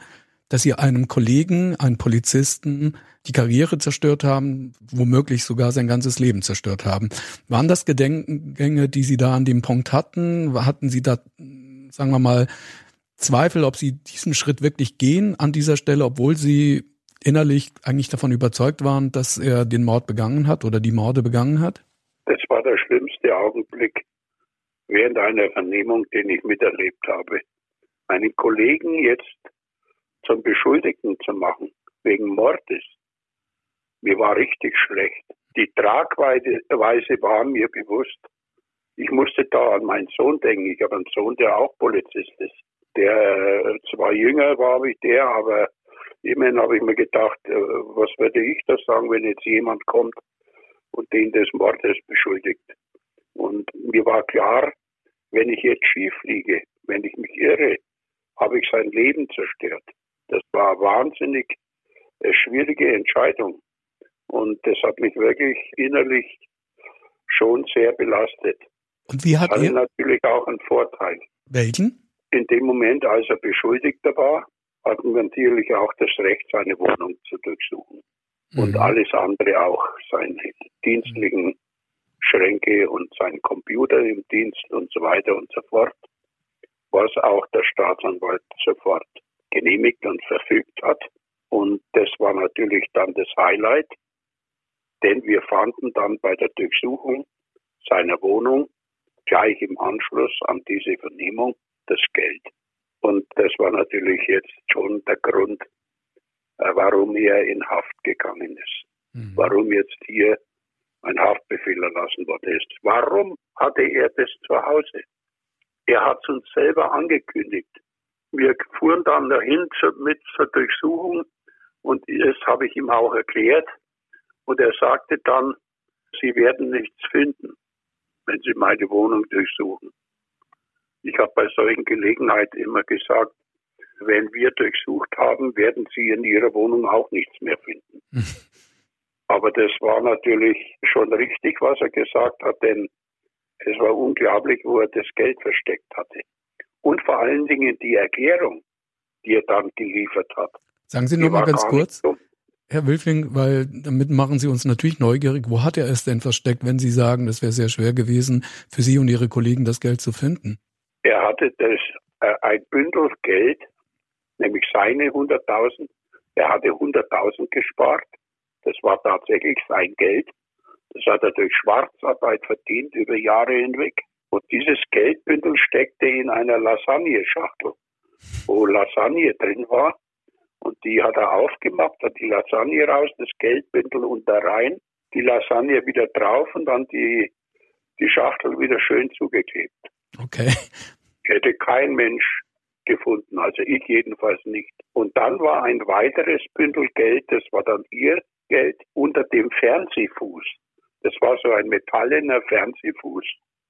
dass sie einem Kollegen, einem Polizisten die Karriere zerstört haben, womöglich sogar sein ganzes Leben zerstört haben. Waren das Gedenkgänge, die Sie da an dem Punkt hatten? Hatten Sie da, sagen wir mal, Zweifel, ob Sie diesen Schritt wirklich gehen an dieser Stelle, obwohl Sie innerlich eigentlich davon überzeugt waren, dass er den Mord begangen hat oder die Morde begangen hat? Das war der schlimmste Augenblick während einer Vernehmung, den ich miterlebt habe. Einen Kollegen jetzt zum Beschuldigten zu machen, wegen Mordes. Mir war richtig schlecht. Die Tragweise war mir bewusst. Ich musste da an meinen Sohn denken. Ich habe einen Sohn, der auch Polizist ist. Der äh, zwar jünger war wie der, aber immerhin habe ich mir gedacht, äh, was würde ich da sagen, wenn jetzt jemand kommt und den des Mordes beschuldigt. Und mir war klar, wenn ich jetzt schief liege, wenn ich mich irre, habe ich sein Leben zerstört. Das war eine wahnsinnig äh, schwierige Entscheidung. Und das hat mich wirklich innerlich schon sehr belastet. Und wie hat Hatte er natürlich auch einen Vorteil. welchen? In dem Moment, als er Beschuldigter war, hatten wir natürlich auch das Recht, seine Wohnung zu durchsuchen. Und Mhm. alles andere auch, seine dienstlichen Schränke und sein Computer im Dienst und so weiter und so fort, was auch der Staatsanwalt sofort genehmigt und verfügt hat. Und das war natürlich dann das Highlight, denn wir fanden dann bei der Durchsuchung seiner Wohnung gleich im Anschluss an diese Vernehmung das Geld. Und das war natürlich jetzt schon der Grund, äh, warum er in Haft gegangen ist. Mhm. Warum jetzt hier ein Haftbefehl erlassen worden ist. Warum hatte er das zu Hause? Er hat es uns selber angekündigt. Wir fuhren dann dahin mit zur Durchsuchung und das habe ich ihm auch erklärt. Und er sagte dann, Sie werden nichts finden, wenn Sie meine Wohnung durchsuchen. Ich habe bei solchen Gelegenheiten immer gesagt, wenn wir durchsucht haben, werden Sie in Ihrer Wohnung auch nichts mehr finden. [laughs] Aber das war natürlich schon richtig, was er gesagt hat, denn es war unglaublich, wo er das Geld versteckt hatte. Und vor allen Dingen die Erklärung, die er dann geliefert hat. Sagen Sie noch mal ganz kurz, so. Herr Wilfling, weil damit machen Sie uns natürlich neugierig. Wo hat er es denn versteckt, wenn Sie sagen, es wäre sehr schwer gewesen, für Sie und Ihre Kollegen das Geld zu finden? Er hatte das, äh, ein Bündel Geld, nämlich seine 100.000. Er hatte 100.000 gespart. Das war tatsächlich sein Geld. Das hat er durch Schwarzarbeit verdient über Jahre hinweg. Und dieses Geldbündel steckte in einer Lasagne-Schachtel, wo Lasagne drin war. Und die hat er aufgemacht, hat die Lasagne raus, das Geldbündel unter rein, die Lasagne wieder drauf und dann die, die Schachtel wieder schön zugeklebt Okay. hätte kein Mensch gefunden, also ich jedenfalls nicht. Und dann war ein weiteres Bündel Geld, das war dann ihr Geld, unter dem Fernsehfuß. Das war so ein metallener Fernsehfuß,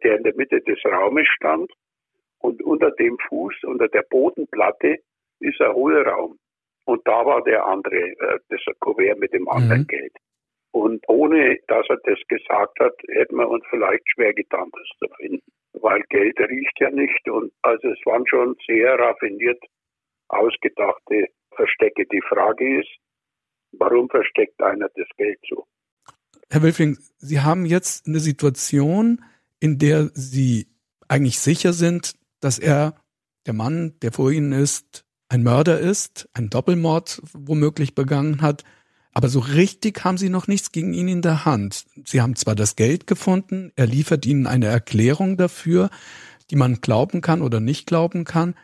der in der Mitte des Raumes stand. Und unter dem Fuß, unter der Bodenplatte, ist ein Hohlraum. Und da war der andere, äh, das Kuvert mit dem anderen Mhm. Geld. Und ohne dass er das gesagt hat, hätten wir uns vielleicht schwer getan, das zu finden. Weil Geld riecht ja nicht. Und also es waren schon sehr raffiniert ausgedachte Verstecke. Die Frage ist, warum versteckt einer das Geld so? Herr Wilfling, Sie haben jetzt eine Situation, in der Sie eigentlich sicher sind, dass er, der Mann, der vor Ihnen ist, ein Mörder ist, einen Doppelmord womöglich begangen hat. Aber so richtig haben Sie noch nichts gegen ihn in der Hand. Sie haben zwar das Geld gefunden, er liefert Ihnen eine Erklärung dafür, die man glauben kann oder nicht glauben kann,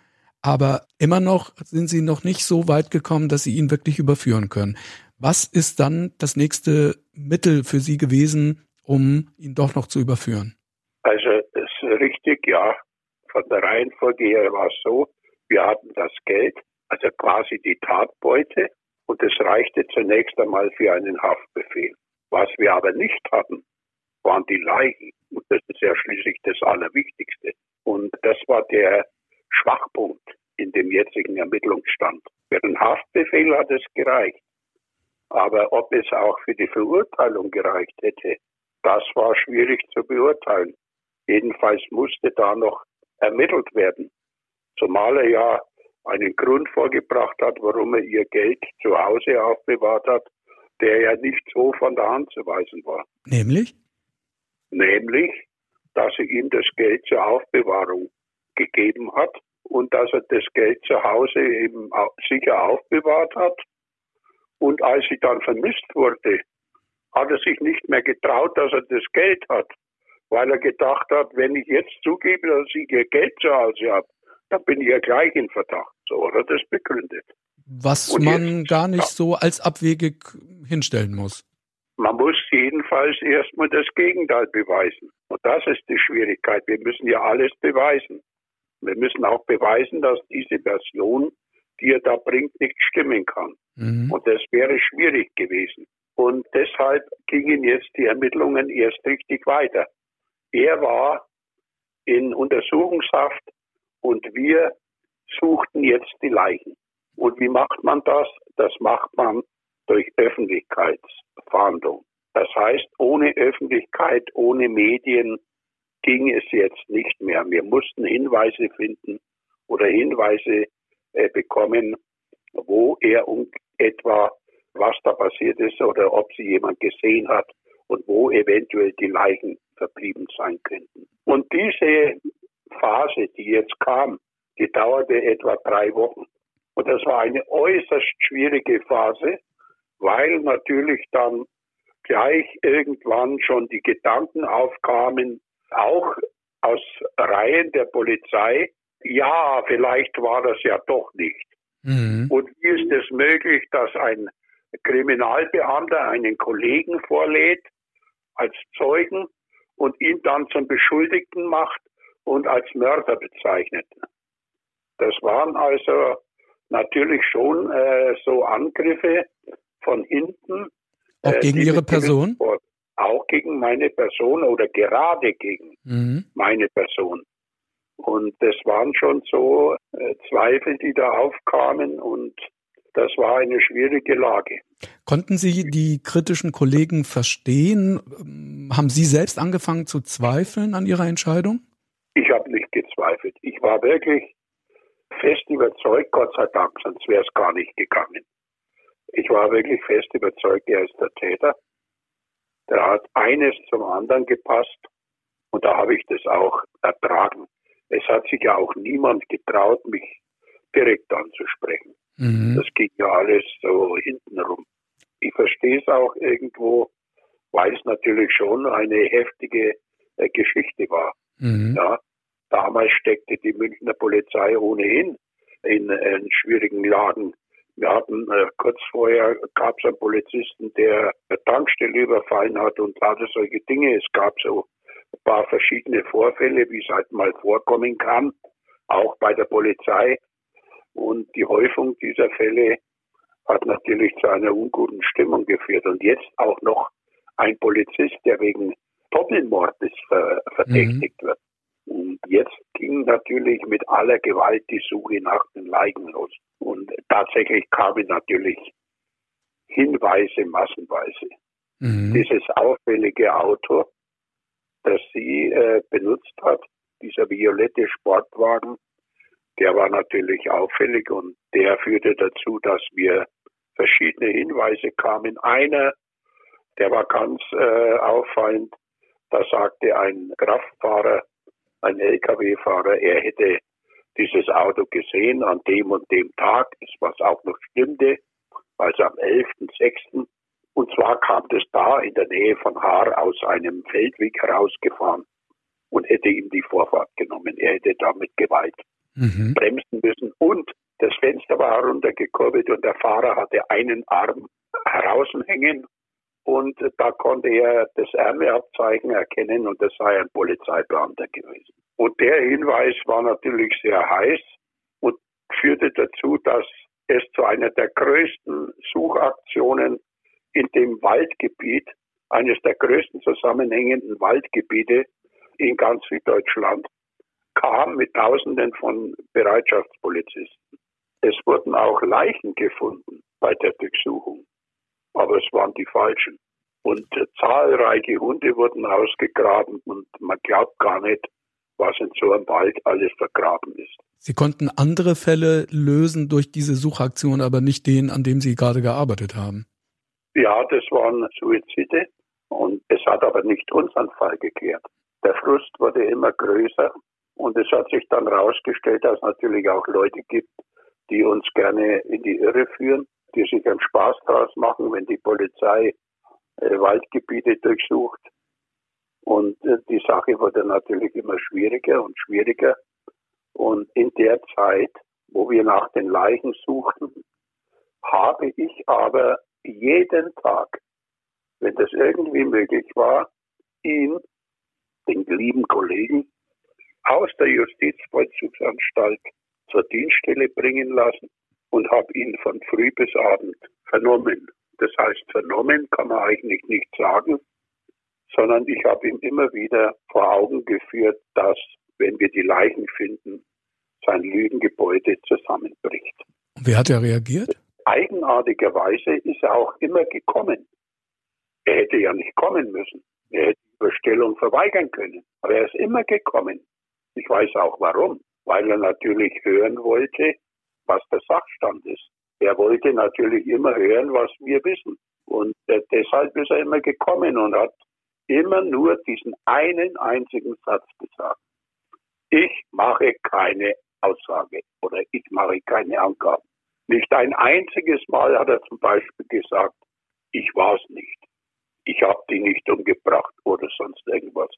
aber immer noch sind Sie noch nicht so weit gekommen, dass Sie ihn wirklich überführen können. Was ist dann das nächste Mittel für Sie gewesen, um ihn doch noch zu überführen? Richtig, ja. Von der Reihenfolge her war es so, wir hatten das Geld, also quasi die Tatbeute, und es reichte zunächst einmal für einen Haftbefehl. Was wir aber nicht hatten, waren die Leichen. Und das ist ja schließlich das Allerwichtigste. Und das war der Schwachpunkt in dem jetzigen Ermittlungsstand. Für den Haftbefehl hat es gereicht. Aber ob es auch für die Verurteilung gereicht hätte, das war schwierig zu beurteilen. Jedenfalls musste da noch ermittelt werden. Zumal er ja einen Grund vorgebracht hat, warum er ihr Geld zu Hause aufbewahrt hat, der ja nicht so von der Hand zu weisen war. Nämlich? Nämlich, dass sie ihm das Geld zur Aufbewahrung gegeben hat und dass er das Geld zu Hause eben sicher aufbewahrt hat. Und als sie dann vermisst wurde, hat er sich nicht mehr getraut, dass er das Geld hat, weil er gedacht hat, wenn ich jetzt zugebe, dass ich ihr Geld zu Hause habe, dann bin ich ja gleich in Verdacht. So hat er das begründet. Was Und man jetzt- gar nicht ja. so als abwegig hinstellen muss. Man muss jedenfalls erstmal das Gegenteil beweisen. Und das ist die Schwierigkeit. Wir müssen ja alles beweisen. Wir müssen auch beweisen, dass diese Version, die er da bringt, nicht stimmen kann. Mhm. Und das wäre schwierig gewesen. Und deshalb gingen jetzt die Ermittlungen erst richtig weiter. Er war in Untersuchungshaft und wir suchten jetzt die Leichen. Und wie macht man das? Das macht man durch Öffentlichkeitsfahndung. Das heißt, ohne Öffentlichkeit, ohne Medien ging es jetzt nicht mehr. Wir mussten Hinweise finden oder Hinweise äh, bekommen, wo er um etwa was da passiert ist oder ob sie jemand gesehen hat und wo eventuell die Leichen verblieben sein könnten. Und diese Phase, die jetzt kam, die dauerte etwa drei Wochen. Und das war eine äußerst schwierige Phase, weil natürlich dann gleich irgendwann schon die Gedanken aufkamen, auch aus Reihen der Polizei, ja, vielleicht war das ja doch nicht. Mhm. Und wie ist es möglich, dass ein Kriminalbeamter einen Kollegen vorlädt als Zeugen und ihn dann zum Beschuldigten macht und als Mörder bezeichnet? Das waren also natürlich schon äh, so Angriffe von hinten. Auch äh, gegen Ihre Person? Auch gegen meine Person oder gerade gegen mhm. meine Person. Und das waren schon so äh, Zweifel, die da aufkamen und das war eine schwierige Lage. Konnten Sie die kritischen Kollegen verstehen? Haben Sie selbst angefangen zu zweifeln an Ihrer Entscheidung? Ich habe nicht gezweifelt. Ich war wirklich fest überzeugt, Gott sei Dank, sonst wäre es gar nicht gegangen. Ich war wirklich fest überzeugt, er ist der Täter. Da hat eines zum anderen gepasst und da habe ich das auch ertragen. Es hat sich ja auch niemand getraut, mich direkt anzusprechen. Mhm. Das ging ja alles so hintenrum. Ich verstehe es auch irgendwo, weil es natürlich schon eine heftige äh, Geschichte war. Mhm. Ja, Damals steckte die Münchner Polizei ohnehin in, in schwierigen Lagen. Wir hatten äh, kurz vorher gab es einen Polizisten, der eine Tankstelle überfallen hat und hatte solche Dinge. Es gab so ein paar verschiedene Vorfälle, wie es halt mal vorkommen kann, auch bei der Polizei. Und die Häufung dieser Fälle hat natürlich zu einer unguten Stimmung geführt. Und jetzt auch noch ein Polizist, der wegen Doppelmordes ver verdächtigt mhm. wird. Und jetzt ging natürlich mit aller Gewalt die Suche nach den Leichen los. Und tatsächlich kamen natürlich Hinweise massenweise. Mhm. Dieses auffällige Auto, das sie äh, benutzt hat, dieser violette Sportwagen, der war natürlich auffällig und der führte dazu, dass wir verschiedene Hinweise kamen. Einer, der war ganz äh, auffallend, da sagte ein Kraftfahrer, ein Lkw-Fahrer, er hätte dieses Auto gesehen an dem und dem Tag, was auch noch stimmte, also am 11.06. Und zwar kam das da in der Nähe von Haar aus einem Feldweg herausgefahren und hätte ihm die Vorfahrt genommen. Er hätte damit Gewalt mhm. bremsen müssen und das Fenster war heruntergekurbelt und der Fahrer hatte einen Arm heraushängen und da konnte er das Ärmelabzeichen erkennen und das sei ein Polizeibeamter gewesen. Und der Hinweis war natürlich sehr heiß und führte dazu, dass es zu einer der größten Suchaktionen in dem Waldgebiet, eines der größten zusammenhängenden Waldgebiete in ganz Süddeutschland, kam mit Tausenden von Bereitschaftspolizisten. Es wurden auch Leichen gefunden bei der Durchsuchung aber es waren die falschen. Und äh, zahlreiche Hunde wurden ausgegraben und man glaubt gar nicht, was in so einem Wald alles vergraben ist. Sie konnten andere Fälle lösen durch diese Suchaktion, aber nicht den, an dem Sie gerade gearbeitet haben. Ja, das waren Suizide und es hat aber nicht unseren Fall geklärt. Der Frust wurde immer größer und es hat sich dann herausgestellt, dass es natürlich auch Leute gibt, die uns gerne in die Irre führen die sich einen Spaß draus machen, wenn die Polizei äh, Waldgebiete durchsucht. Und äh, die Sache wurde natürlich immer schwieriger und schwieriger. Und in der Zeit, wo wir nach den Leichen suchten, [laughs] habe ich aber jeden Tag, wenn das irgendwie möglich war, ihn, den lieben Kollegen, aus der Justizvollzugsanstalt zur Dienststelle bringen lassen und habe ihn von früh bis abend vernommen. Das heißt, vernommen kann man eigentlich nicht sagen, sondern ich habe ihm immer wieder vor Augen geführt, dass wenn wir die Leichen finden, sein Lügengebäude zusammenbricht. Wie hat er reagiert? Eigenartigerweise ist er auch immer gekommen. Er hätte ja nicht kommen müssen. Er hätte die Überstellung verweigern können. Aber er ist immer gekommen. Ich weiß auch warum. Weil er natürlich hören wollte, was der Sachstand ist. Er wollte natürlich immer hören, was wir wissen. Und äh, deshalb ist er immer gekommen und hat immer nur diesen einen einzigen Satz gesagt. Ich mache keine Aussage oder ich mache keine Angaben. Nicht ein einziges Mal hat er zum Beispiel gesagt, ich war es nicht. Ich habe die nicht umgebracht oder sonst irgendwas.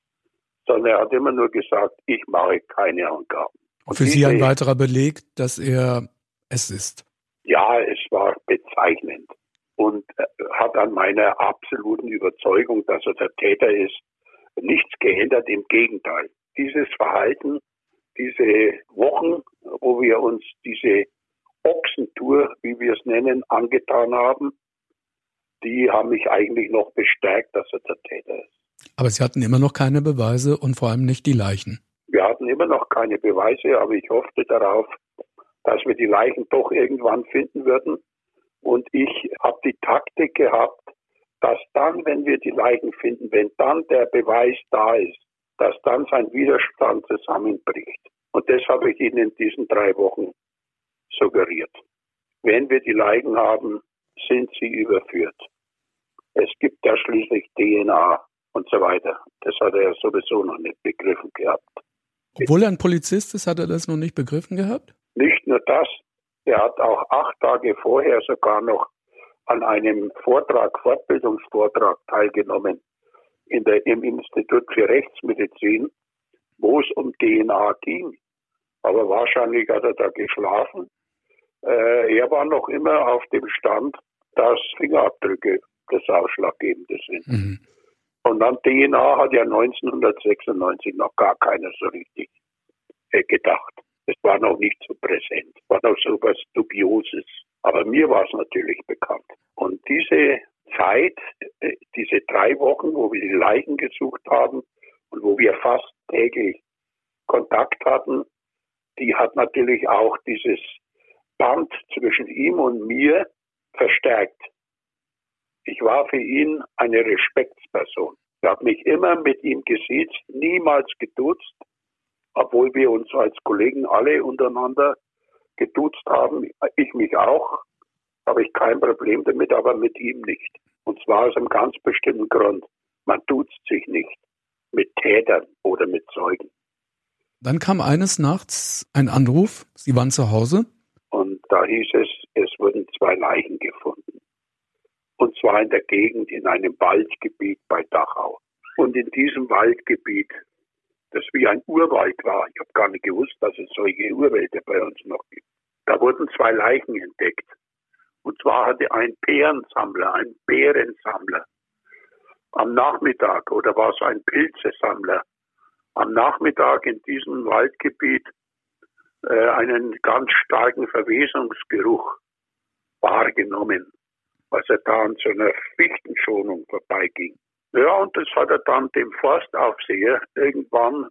Sondern er hat immer nur gesagt, ich mache keine Angaben. Und für Sie ein weiterer Beleg, dass er es ist. Ja, es war bezeichnend und äh, hat an meiner absoluten Überzeugung, dass er der Täter ist, nichts geändert. Im Gegenteil. Dieses Verhalten, diese Wochen, wo wir uns diese Ochsentour, wie wir es nennen, angetan haben, die haben mich eigentlich noch bestärkt, dass er der Täter ist. Aber Sie hatten immer noch keine Beweise und vor allem nicht die Leichen. Wir hatten immer noch keine Beweise, aber ich hoffte darauf, dass wir die Leichen doch irgendwann finden würden. Und ich habe die Taktik gehabt, dass dann, wenn wir die Leichen finden, wenn dann der Beweis da ist, dass dann sein Widerstand zusammenbricht. Und das habe ich Ihnen in diesen drei Wochen suggeriert. Wenn wir die Leichen haben, sind sie überführt. Es gibt ja schließlich DNA und so weiter. Das hat er ja sowieso noch nicht begriffen gehabt. Obwohl er ein Polizist ist, hat er das noch nicht begriffen gehabt? Nicht nur das, er hat auch acht Tage vorher sogar noch an einem Vortrag, Fortbildungsvortrag teilgenommen in der, im Institut für Rechtsmedizin, wo es um DNA ging. Aber wahrscheinlich hat er da geschlafen. Äh, er war noch immer auf dem Stand, dass Fingerabdrücke das Ausschlaggebende sind. Mhm. Und dann DNA hat ja 1996 noch gar keiner so richtig äh, gedacht. Es war noch nicht so präsent, war noch so was Dubioses. Aber mir war es natürlich bekannt. Und diese Zeit, äh, diese drei Wochen, wo wir die Leichen gesucht haben und wo wir fast täglich Kontakt hatten, die hat natürlich auch dieses Band zwischen ihm und mir verstärkt. Ich war für ihn eine Respektsperson. Ich habe mich immer mit ihm gesiezt, niemals geduzt, obwohl wir uns als Kollegen alle untereinander geduzt haben. Ich mich auch, habe ich kein Problem damit, aber mit ihm nicht. Und zwar aus einem ganz bestimmten Grund. Man duzt sich nicht mit Tätern oder mit Zeugen. Dann kam eines Nachts ein Anruf, Sie waren zu Hause. Und da hieß es, es wurden zwei Leichen gefunden. Und zwar in der Gegend in einem Waldgebiet bei Dachau. Und in diesem Waldgebiet das wie ein Urwald war. Ich habe gar nicht gewusst, dass es solche Urwälder bei uns noch gibt. Da wurden zwei Leichen entdeckt. Und zwar hatte ein Bärensammler, ein Bärensammler, am Nachmittag, oder war es ein Pilzesammler, am Nachmittag in diesem Waldgebiet äh, einen ganz starken Verwesungsgeruch wahrgenommen, als er da an so einer Fichtenschonung vorbeiging. Ja, und das hat er dann dem Forstaufseher irgendwann,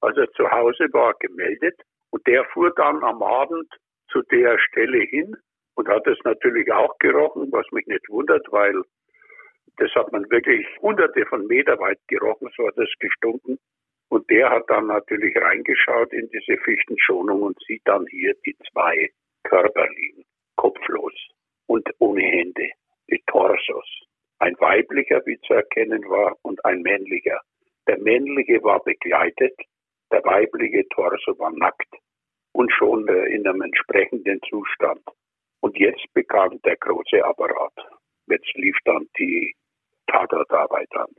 als er zu Hause war, gemeldet. Und der fuhr dann am Abend zu der Stelle hin und hat es natürlich auch gerochen, was mich nicht wundert, weil das hat man wirklich hunderte von Meter weit gerochen, so hat es gestunken. Und der hat dann natürlich reingeschaut in diese Fichtenschonung und sieht dann hier die zwei Körper liegen, kopflos und ohne Hände, die Torsos. Ein weiblicher, wie zu erkennen war, und ein männlicher. Der männliche war begleitet, der weibliche Torso war nackt und schon äh, in einem entsprechenden Zustand. Und jetzt begann der große Apparat. Jetzt lief dann die Tatortarbeit an.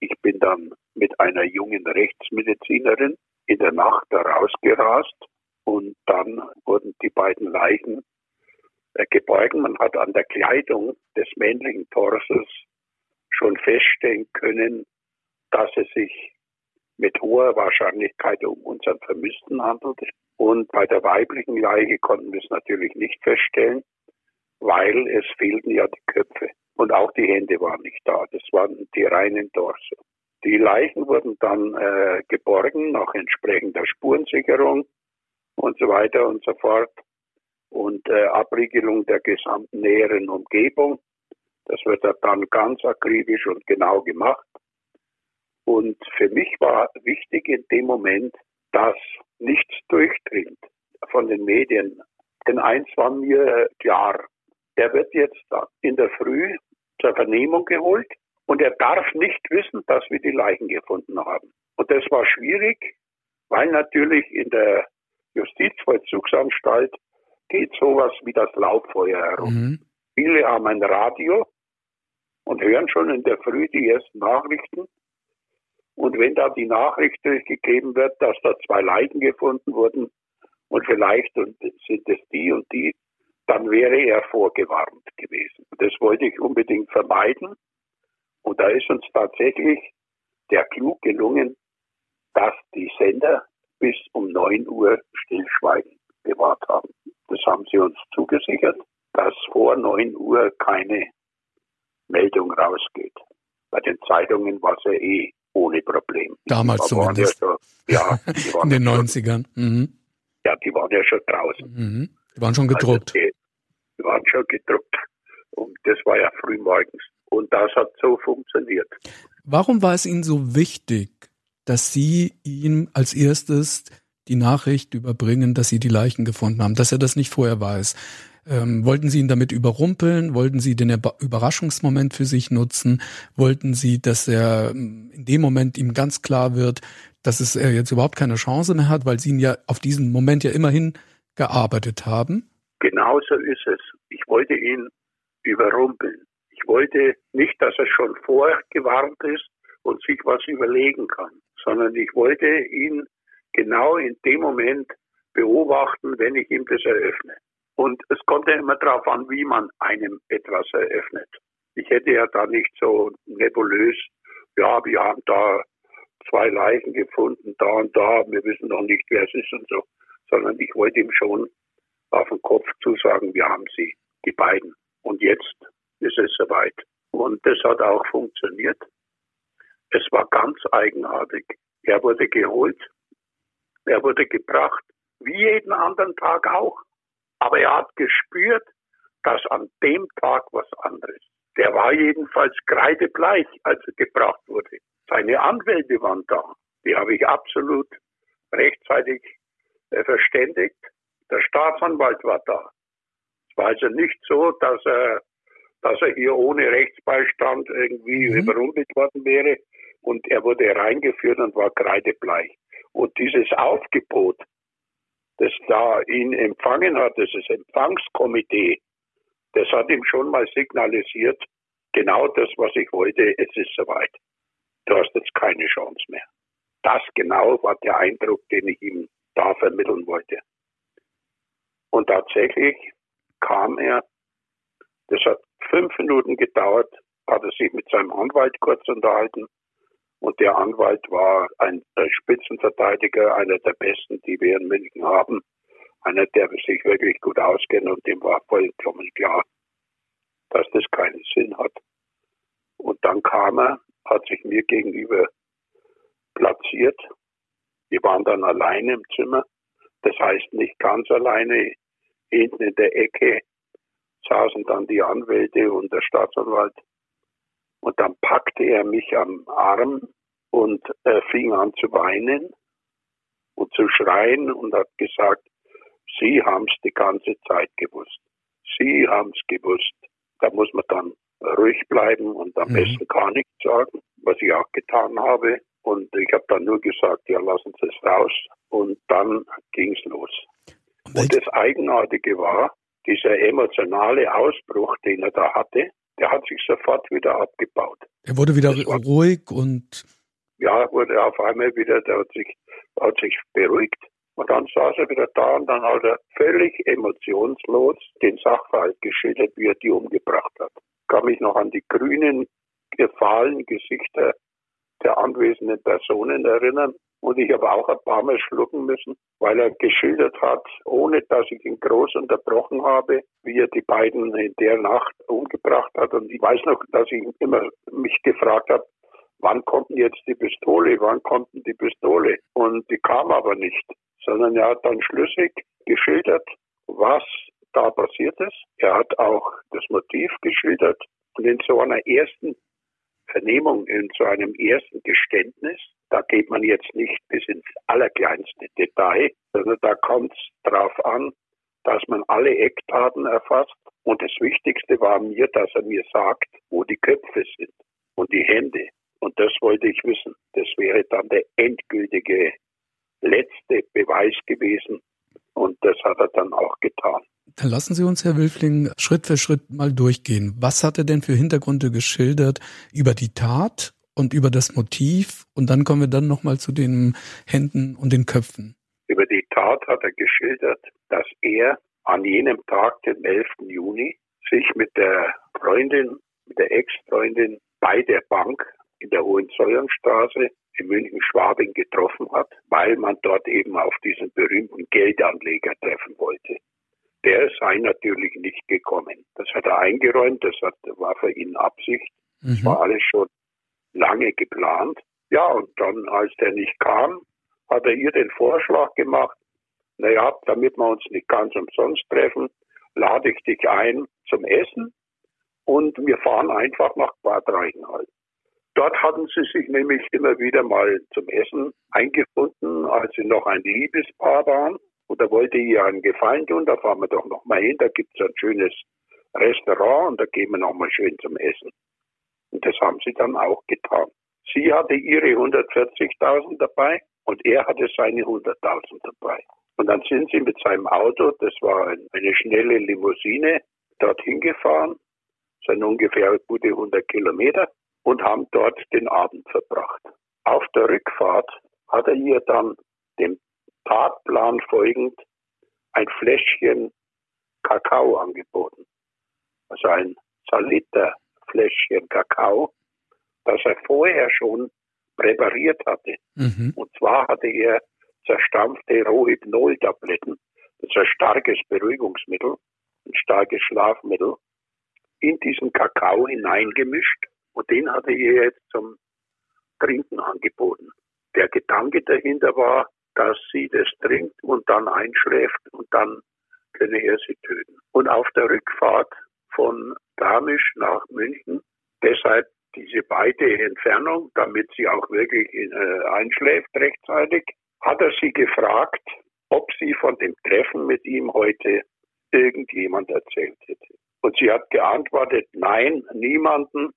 Ich bin dann mit einer jungen Rechtsmedizinerin in der Nacht rausgerast und dann wurden die beiden Leichen äh, geborgen. Man hat an der Kleidung des männlichen Torsos schon feststellen können, dass es sich mit hoher Wahrscheinlichkeit um unseren Vermissten handelt. Und bei der weiblichen Leiche konnten wir es natürlich nicht feststellen, weil es fehlten ja die Köpfe. Und auch die Hände waren nicht da. Das waren die reinen Dorse. Die Leichen wurden dann äh, geborgen nach entsprechender Spurensicherung und so weiter und so fort und äh, Abriegelung der gesamten näheren Umgebung. Das wird dann ganz akribisch und genau gemacht. Und für mich war wichtig in dem Moment, dass nichts durchdringt von den Medien. Denn eins war mir klar, der wird jetzt in der Früh zur Vernehmung geholt und er darf nicht wissen, dass wir die Leichen gefunden haben. Und das war schwierig, weil natürlich in der Justizvollzugsanstalt geht sowas wie das Lauffeuer herum. Mhm. Viele haben ein Radio und hören schon in der Früh die ersten Nachrichten. Und wenn da die Nachricht durchgegeben wird, dass da zwei Leichen gefunden wurden und vielleicht sind es die und die, dann wäre er vorgewarnt gewesen. Das wollte ich unbedingt vermeiden. Und da ist uns tatsächlich der Clou gelungen, dass die Sender bis um 9 Uhr Stillschweigen bewahrt haben. Das haben sie uns zugesichert, dass vor 9 Uhr keine Meldung rausgeht. Bei den Zeitungen war es ja eh ohne Problem. Damals zumindest. Ja, so, ja [laughs] In den 90ern. Mhm. Ja, die waren ja schon draußen. Mhm. Die waren schon gedruckt. Also die, die waren schon gedruckt. Und das war ja früh morgens. Und das hat so funktioniert. Warum war es Ihnen so wichtig, dass Sie ihm als erstes die Nachricht überbringen, dass Sie die Leichen gefunden haben, dass er das nicht vorher weiß? Ähm, wollten Sie ihn damit überrumpeln? Wollten Sie den Überraschungsmoment für sich nutzen? Wollten Sie, dass er ähm, in dem Moment ihm ganz klar wird, dass es er jetzt überhaupt keine Chance mehr hat, weil Sie ihn ja auf diesen Moment ja immerhin gearbeitet haben? Genauso ist es. Ich wollte ihn überrumpeln. Ich wollte nicht, dass er schon vorgewarnt ist und sich was überlegen kann, sondern ich wollte ihn genau in dem Moment beobachten, wenn ich ihm das eröffne. Und es kommt ja immer darauf an, wie man einem etwas eröffnet. Ich hätte ja da nicht so nebulös, ja, wir haben da zwei Leichen gefunden, da und da, wir wissen noch nicht, wer es ist und so, sondern ich wollte ihm schon auf den Kopf zusagen, wir haben sie, die beiden. Und jetzt ist es soweit. Und das hat auch funktioniert. Es war ganz eigenartig. Er wurde geholt, er wurde gebracht, wie jeden anderen Tag auch. Aber er hat gespürt, dass an dem Tag was anderes. Der war jedenfalls kreidebleich, als er gebracht wurde. Seine Anwälte waren da. Die habe ich absolut rechtzeitig äh, verständigt. Der Staatsanwalt war da. Es war also nicht so, dass er, dass er hier ohne Rechtsbeistand irgendwie mhm. überrumpelt worden wäre. Und er wurde reingeführt und war kreidebleich. Und dieses Aufgebot, das da ihn empfangen hat, dieses Empfangskomitee, das hat ihm schon mal signalisiert, genau das, was ich wollte, es ist soweit. Du hast jetzt keine Chance mehr. Das genau war der Eindruck, den ich ihm da vermitteln wollte. Und tatsächlich kam er, das hat fünf Minuten gedauert, hat er sich mit seinem Anwalt kurz unterhalten und der Anwalt war ein Spitzenverteidiger, einer der besten, die wir in München haben. Einer, der sich wirklich gut auskennt und dem war vollkommen klar, dass das keinen Sinn hat. Und dann kam er, hat sich mir gegenüber platziert. Wir waren dann alleine im Zimmer. Das heißt nicht ganz alleine. Hinten in der Ecke saßen dann die Anwälte und der Staatsanwalt. Und dann packte er mich am Arm und er fing an zu weinen und zu schreien und hat gesagt, Sie haben es die ganze Zeit gewusst. Sie haben es gewusst. Da muss man dann ruhig bleiben und am mhm. besten gar nichts sagen, was ich auch getan habe. Und ich habe dann nur gesagt, ja, lassen Sie es raus. Und dann ging es los. Und das Eigenartige war, dieser emotionale Ausbruch, den er da hatte, der hat sich sofort wieder abgebaut. Er wurde wieder ruhig und. Ja, wurde auf einmal wieder, der hat sich, hat sich beruhigt. Und dann saß er wieder da und dann hat er völlig emotionslos den Sachverhalt geschildert, wie er die umgebracht hat. Ich kann mich noch an die grünen, gefallenen Gesichter der anwesenden Personen erinnern. Und ich habe auch ein paar Mal schlucken müssen, weil er geschildert hat, ohne dass ich ihn groß unterbrochen habe, wie er die beiden in der Nacht umgebracht hat. Und ich weiß noch, dass ich immer mich gefragt habe, wann kommt denn jetzt die Pistole, wann kommt denn die Pistole? Und die kam aber nicht, sondern er hat dann schlüssig geschildert, was da passiert ist. Er hat auch das Motiv geschildert. Und in so einer ersten Vernehmung, in so einem ersten Geständnis, da geht man jetzt nicht bis ins allerkleinste Detail, sondern da kommt es darauf an, dass man alle Eckdaten erfasst. Und das Wichtigste war mir, dass er mir sagt, wo die Köpfe sind und die Hände. Und das wollte ich wissen. Das wäre dann der endgültige letzte Beweis gewesen. Und das hat er dann auch getan. Dann lassen Sie uns, Herr Wilfling, Schritt für Schritt mal durchgehen. Was hat er denn für Hintergründe geschildert über die Tat und über das Motiv? Und dann kommen wir dann nochmal zu den Händen und den Köpfen. Über die Tat hat er geschildert, dass er an jenem Tag, dem 11. Juni, sich mit der Freundin, mit der Ex-Freundin bei der Bank in der Hohenzollernstraße in München-Schwabing getroffen hat, weil man dort eben auf diesen berühmten Geldanleger treffen wollte. Der sei natürlich nicht gekommen. Das hat er eingeräumt, das hat, war für ihn Absicht. Mhm. Das war alles schon lange geplant. Ja, und dann, als der nicht kam, hat er ihr den Vorschlag gemacht, naja, damit wir uns nicht ganz umsonst treffen, lade ich dich ein zum Essen und wir fahren einfach nach Bad Reichenhall. Dort hatten sie sich nämlich immer wieder mal zum Essen eingefunden, als sie noch ein Liebespaar waren. Und da wollte ihr einen Gefallen tun, da fahren wir doch noch mal hin, da gibt es ein schönes Restaurant und da gehen wir noch mal schön zum Essen. Und das haben sie dann auch getan. Sie hatte ihre 140.000 dabei und er hatte seine 100.000 dabei. Und dann sind sie mit seinem Auto, das war eine schnelle Limousine, dorthin gefahren, sind ungefähr gute 100 Kilometer und haben dort den Abend verbracht. Auf der Rückfahrt hat er ihr dann dem Tatplan folgend ein Fläschchen Kakao angeboten. Also ein Saliter Fläschchen Kakao, das er vorher schon präpariert hatte. Mhm. Und zwar hatte er zerstampfte Rohypnol-Tabletten, das ist ein starkes Beruhigungsmittel, ein starkes Schlafmittel, in diesen Kakao hineingemischt und den hatte er jetzt zum Trinken angeboten. Der Gedanke dahinter war, dass sie das trinkt und dann einschläft und dann könne er sie töten. Und auf der Rückfahrt von Garmisch nach München, deshalb diese beide Entfernung, damit sie auch wirklich äh, einschläft rechtzeitig, hat er sie gefragt, ob sie von dem Treffen mit ihm heute irgendjemand erzählt hätte. Und sie hat geantwortet, nein, niemanden,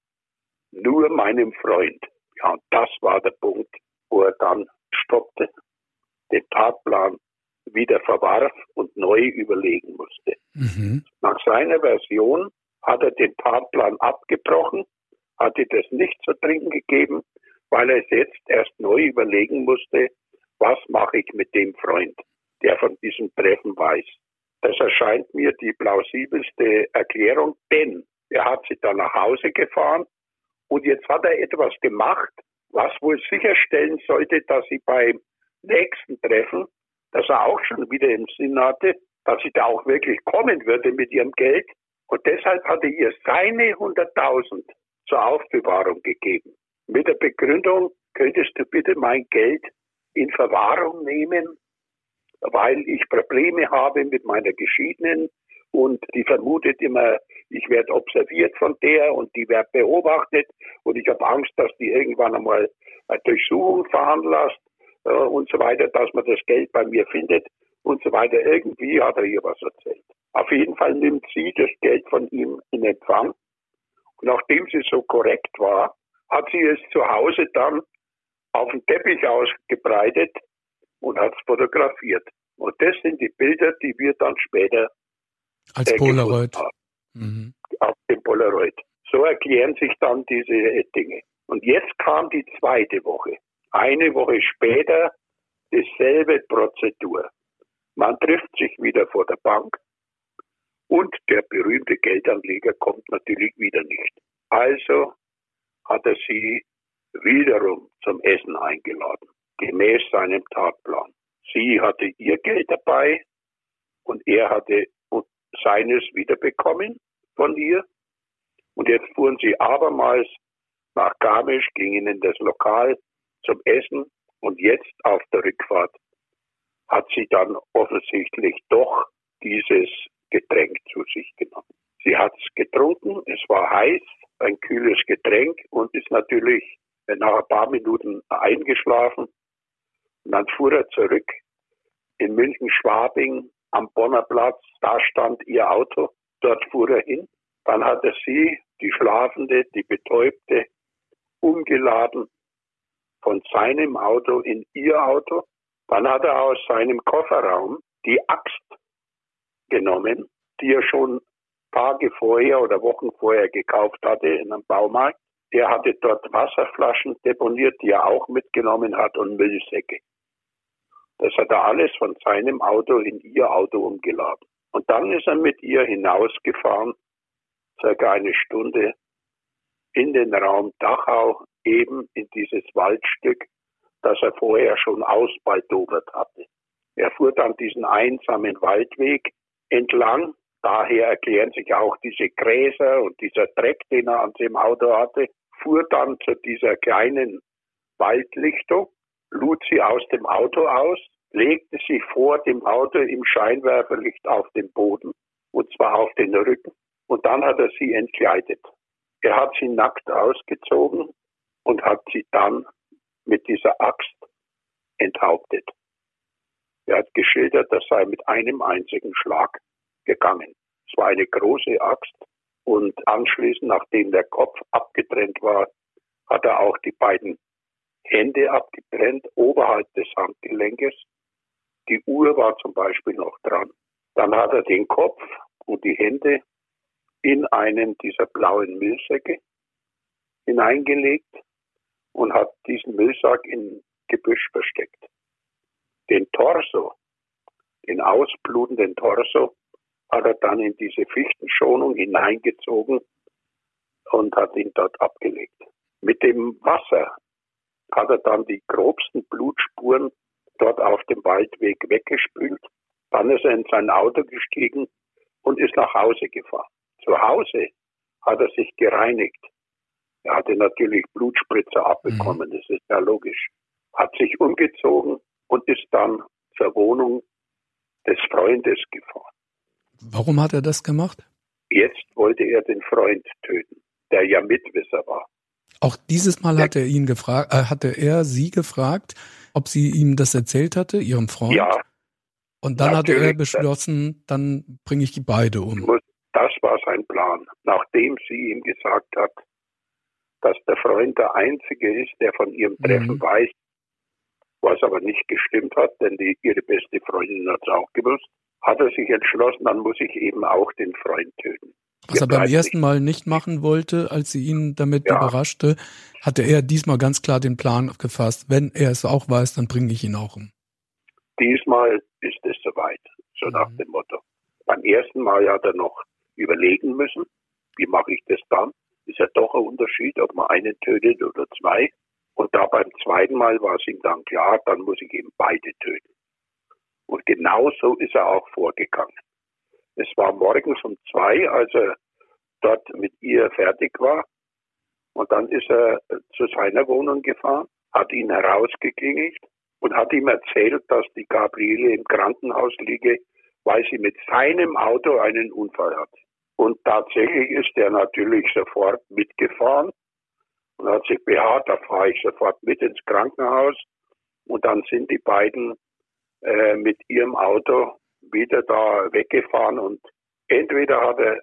nur meinem Freund. Ja, und das war der Punkt, wo er dann stoppte, den Tatplan wieder verwarf und neu überlegen musste. Mhm. Nach seiner Version hat er den Tatplan abgebrochen, hatte das nicht zu trinken gegeben, weil er es jetzt erst neu überlegen musste, was mache ich mit dem Freund, der von diesem Treffen weiß. Das erscheint mir die plausibelste Erklärung, denn er hat sie dann nach Hause gefahren und jetzt hat er etwas gemacht, was wohl sicherstellen sollte, dass sie beim nächsten Treffen, das er auch schon wieder im Sinn hatte, dass sie da auch wirklich kommen würde mit ihrem Geld. Und deshalb hat er ihr seine 100.000 zur Aufbewahrung gegeben. Mit der Begründung, könntest du bitte mein Geld in Verwahrung nehmen, weil ich Probleme habe mit meiner Geschiedenen und die vermutet immer, ich werde observiert von der und die wird beobachtet und ich habe Angst, dass die irgendwann einmal eine Durchsuchung veranlasst äh, und so weiter, dass man das Geld bei mir findet und so weiter. Irgendwie hat er ihr was erzählt. Auf jeden Fall nimmt sie das Geld von ihm in Empfang. Und nachdem sie so korrekt war, hat sie es zu Hause dann auf den Teppich ausgebreitet und hat es fotografiert. Und das sind die Bilder, die wir dann später als äh, Polaroid mhm. auf dem Polaroid. So erklären sich dann diese Dinge. Und jetzt kam die zweite Woche. Eine Woche später dieselbe Prozedur. Man trifft sich wieder vor der Bank und der berühmte Geldanleger kommt natürlich wieder nicht. Also hat er sie wiederum zum Essen eingeladen, gemäß seinem Tatplan. Sie hatte ihr Geld dabei und er hatte seines wiederbekommen von ihr. Und jetzt fuhren sie abermals nach Garmisch, gingen in das Lokal zum Essen und jetzt auf der Rückfahrt hat sie dann offensichtlich doch dieses Getränk zu sich genommen. Sie hat es getrunken, es war heiß, ein kühles Getränk und ist natürlich nach ein paar Minuten eingeschlafen. Und dann fuhr er zurück in München-Schwabing am Bonner Platz. Da stand ihr Auto. Dort fuhr er hin. Dann hat er sie, die Schlafende, die Betäubte, umgeladen von seinem Auto in ihr Auto. Dann hat er aus seinem Kofferraum die Axt genommen, die er schon Tage vorher oder Wochen vorher gekauft hatte in einem Baumarkt. Er hatte dort Wasserflaschen deponiert, die er auch mitgenommen hat und Müllsäcke. Das hat er alles von seinem Auto in ihr Auto umgeladen. Und dann ist er mit ihr hinausgefahren, circa eine Stunde, in den Raum Dachau, eben in dieses Waldstück, das er vorher schon ausbaldobert hatte. Er fuhr dann diesen einsamen Waldweg entlang. Daher erklären sich auch diese Gräser und dieser Dreck, den er an dem Auto hatte, fuhr dann zu dieser kleinen Waldlichtung, lud sie aus dem Auto aus, legte sie vor dem Auto im Scheinwerferlicht auf den Boden, und zwar auf den Rücken, und dann hat er sie entkleidet. Er hat sie nackt ausgezogen und hat sie dann mit dieser Axt enthauptet. Er hat geschildert, das sei mit einem einzigen Schlag gegangen. Es war eine große Axt und anschließend, nachdem der Kopf abgetrennt war, hat er auch die beiden Hände abgetrennt oberhalb des Handgelenkes. Die Uhr war zum Beispiel noch dran. Dann hat er den Kopf und die Hände in einen dieser blauen Müllsäcke hineingelegt und hat diesen Müllsack in Gebüsch versteckt. Den Torso, den ausblutenden Torso, hat er dann in diese Fichtenschonung hineingezogen und hat ihn dort abgelegt. Mit dem Wasser hat er dann die grobsten Blutspuren dort auf dem Waldweg weggespült. Dann ist er in sein Auto gestiegen und ist nach Hause gefahren. Zu Hause hat er sich gereinigt. Er hatte natürlich Blutspritzer abbekommen, mhm. das ist ja logisch. Hat sich umgezogen und ist dann zur Wohnung des Freundes gefahren. Warum hat er das gemacht? Jetzt wollte er den Freund töten, der ja Mitwisser war. Auch dieses Mal hat er ihn gefragt, äh, hatte er sie gefragt, ob sie ihm das erzählt hatte, ihrem Freund. Ja. Und dann hatte er beschlossen, dann bringe ich die beide um. War sein Plan. Nachdem sie ihm gesagt hat, dass der Freund der Einzige ist, der von ihrem Treffen mhm. weiß, was aber nicht gestimmt hat, denn die, ihre beste Freundin hat es auch gewusst, hat er sich entschlossen, dann muss ich eben auch den Freund töten. Was er beim ersten Mal nicht machen wollte, als sie ihn damit ja. überraschte, hatte er diesmal ganz klar den Plan gefasst. Wenn er es auch weiß, dann bringe ich ihn auch um. Diesmal ist es soweit, so mhm. nach dem Motto. Beim ersten Mal hat er noch überlegen müssen, wie mache ich das dann? Ist ja doch ein Unterschied, ob man einen tötet oder zwei. Und da beim zweiten Mal war es ihm dann klar, dann muss ich eben beide töten. Und genau so ist er auch vorgegangen. Es war morgens um zwei, als er dort mit ihr fertig war. Und dann ist er zu seiner Wohnung gefahren, hat ihn herausgeklingelt und hat ihm erzählt, dass die Gabriele im Krankenhaus liege, weil sie mit seinem Auto einen Unfall hat. Und tatsächlich ist er natürlich sofort mitgefahren und hat sich beharrt, da fahre ich sofort mit ins Krankenhaus. Und dann sind die beiden äh, mit ihrem Auto wieder da weggefahren und entweder hat er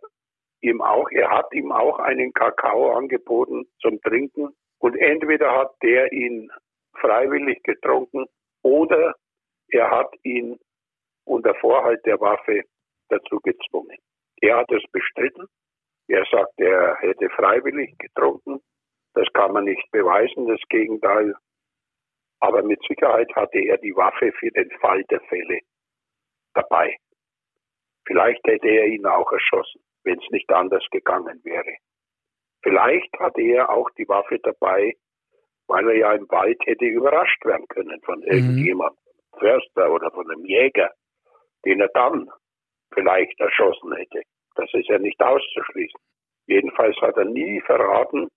ihm auch, er hat ihm auch einen Kakao angeboten zum Trinken und entweder hat der ihn freiwillig getrunken oder er hat ihn unter Vorhalt der Waffe dazu gezwungen. Er hat es bestritten. Er sagt, er hätte freiwillig getrunken. Das kann man nicht beweisen, das Gegenteil. Aber mit Sicherheit hatte er die Waffe für den Fall der Fälle dabei. Vielleicht hätte er ihn auch erschossen, wenn es nicht anders gegangen wäre. Vielleicht hatte er auch die Waffe dabei, weil er ja im Wald hätte überrascht werden können von mhm. irgendjemandem, Förster oder von einem Jäger, den er dann vielleicht erschossen hätte. Das ist ja nicht auszuschließen. Jedenfalls hat er nie verraten,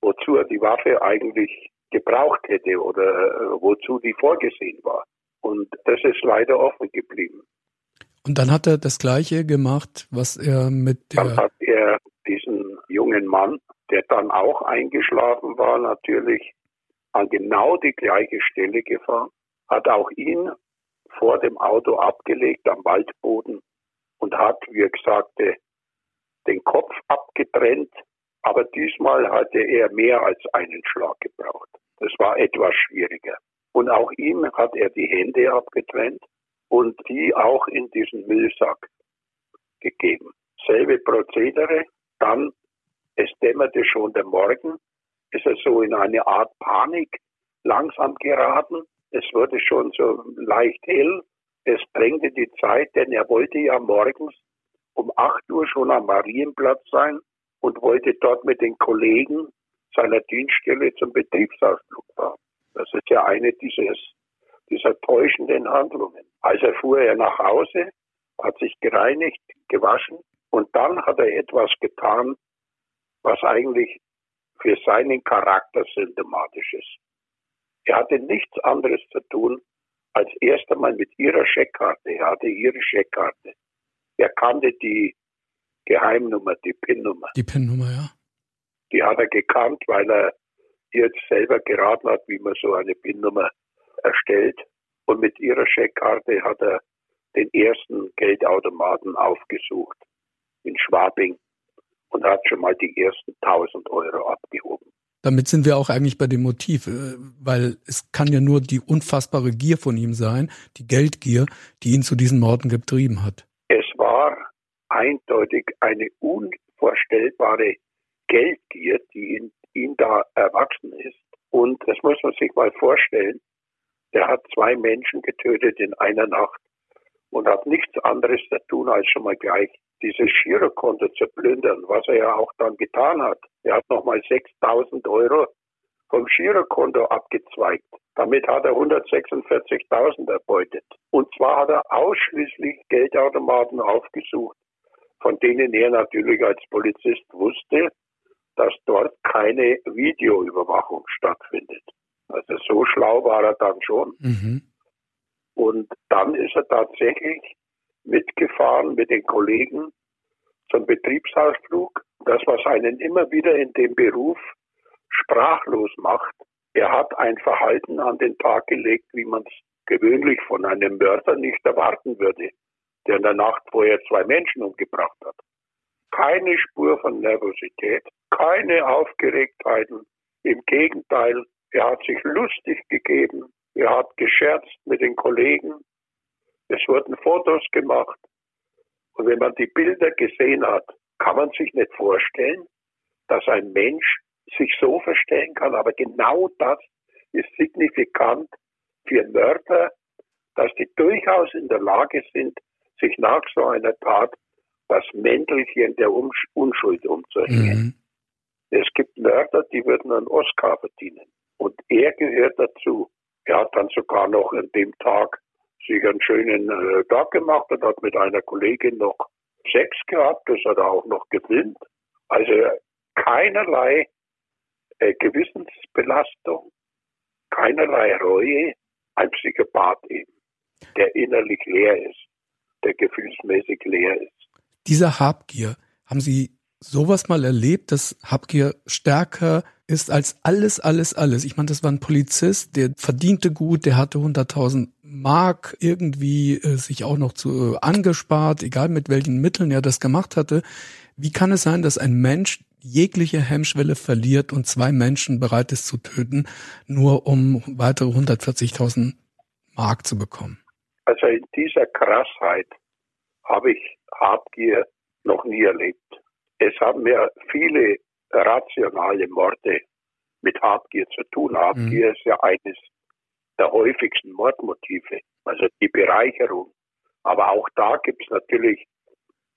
wozu er die Waffe eigentlich gebraucht hätte oder äh, wozu die vorgesehen war. Und das ist leider offen geblieben. Und dann hat er das Gleiche gemacht, was er mit der. Dann hat er diesen jungen Mann, der dann auch eingeschlafen war, natürlich an genau die gleiche Stelle gefahren, hat auch ihn vor dem Auto abgelegt am Waldboden und hat, wie er sagte, den Kopf abgetrennt. Aber diesmal hatte er mehr als einen Schlag gebraucht. Das war etwas schwieriger. Und auch ihm hat er die Hände abgetrennt und die auch in diesen Müllsack gegeben. Selbe Prozedere. Dann, es dämmerte schon der Morgen, ist er so in eine Art Panik langsam geraten. Es wurde schon so leicht hell. Es drängte die Zeit, denn er wollte ja morgens um 8 Uhr schon am Marienplatz sein und wollte dort mit den Kollegen seiner Dienststelle zum Betriebsausflug fahren. Das ist ja eine dieses, dieser täuschenden Handlungen. Also fuhr er nach Hause, hat sich gereinigt, gewaschen und dann hat er etwas getan, was eigentlich für seinen Charakter symptomatisch ist. Er hatte nichts anderes zu tun, als erst einmal mit ihrer Scheckkarte. Er hatte ihre Scheckkarte. Er kannte die Geheimnummer, die PIN-Nummer. Die PIN-Nummer, ja. Die hat er gekannt, weil er jetzt selber geraten hat, wie man so eine PIN-Nummer erstellt. Und mit ihrer Scheckkarte hat er den ersten Geldautomaten aufgesucht in Schwabing und hat schon mal die ersten 1000 Euro abgehoben. Damit sind wir auch eigentlich bei dem Motiv, äh, weil es kann ja nur die unfassbare Gier von ihm sein, die Geldgier, die ihn zu diesen Morden getrieben hat. Es war eindeutig eine unvorstellbare Geldgier, die in ihm da erwachsen ist. Und das muss man sich mal vorstellen. Der hat zwei Menschen getötet in einer Nacht und hat nichts anderes zu tun, als schon mal gleich dieses Girokonto zu plündern, was er ja auch dann getan hat. Er hat nochmal 6000 Euro vom Girokonto abgezweigt. Damit hat er 146.000 erbeutet. Und zwar hat er ausschließlich Geldautomaten aufgesucht, von denen er natürlich als Polizist wusste, dass dort keine Videoüberwachung stattfindet. Also so schlau war er dann schon. Mhm. Und dann ist er tatsächlich mitgefahren mit den Kollegen zum Betriebsausflug. Das, was einen immer wieder in dem Beruf sprachlos macht. Er hat ein Verhalten an den Tag gelegt, wie man es gewöhnlich von einem Mörder nicht erwarten würde, der in der Nacht vorher zwei Menschen umgebracht hat. Keine Spur von Nervosität, keine Aufgeregtheiten. Im Gegenteil, er hat sich lustig gegeben, er hat gescherzt mit den Kollegen, es wurden Fotos gemacht. Und wenn man die Bilder gesehen hat, kann man sich nicht vorstellen, dass ein Mensch sich so verstellen kann. Aber genau das ist signifikant für Mörder, dass die durchaus in der Lage sind, sich nach so einer Tat das Mäntelchen der Unschuld umzuhängen. Mhm. Es gibt Mörder, die würden einen Oscar verdienen. Und er gehört dazu. Er hat dann sogar noch an dem Tag sich einen schönen äh, Tag gemacht und hat mit einer Kollegin noch Sex gehabt. Das hat er auch noch gefilmt. Also keinerlei äh, Gewissensbelastung, keinerlei Reue, ein Psychopath eben, der innerlich leer ist, der gefühlsmäßig leer ist. Dieser Habgier, haben Sie sowas mal erlebt, dass Habgier stärker ist als alles, alles, alles. Ich meine, das war ein Polizist, der verdiente gut, der hatte 100.000 Mark irgendwie äh, sich auch noch zu äh, angespart, egal mit welchen Mitteln er das gemacht hatte. Wie kann es sein, dass ein Mensch jegliche Hemmschwelle verliert und zwei Menschen bereit ist zu töten, nur um weitere 140.000 Mark zu bekommen? Also in dieser Krassheit habe ich Habgier noch nie erlebt. Es haben mir viele rationale Morde mit Habgier zu tun. Habgier mhm. ist ja eines der häufigsten Mordmotive, also die Bereicherung. Aber auch da gibt es natürlich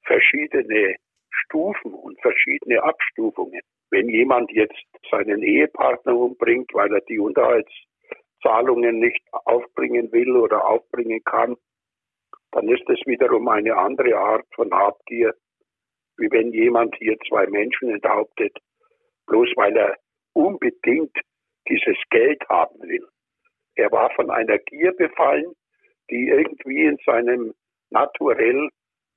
verschiedene Stufen und verschiedene Abstufungen. Wenn jemand jetzt seinen Ehepartner umbringt, weil er die Unterhaltszahlungen nicht aufbringen will oder aufbringen kann, dann ist es wiederum eine andere Art von Habgier, wie wenn jemand hier zwei Menschen enthauptet, bloß weil er unbedingt dieses Geld haben will. Er war von einer Gier befallen, die irgendwie in seinem Naturell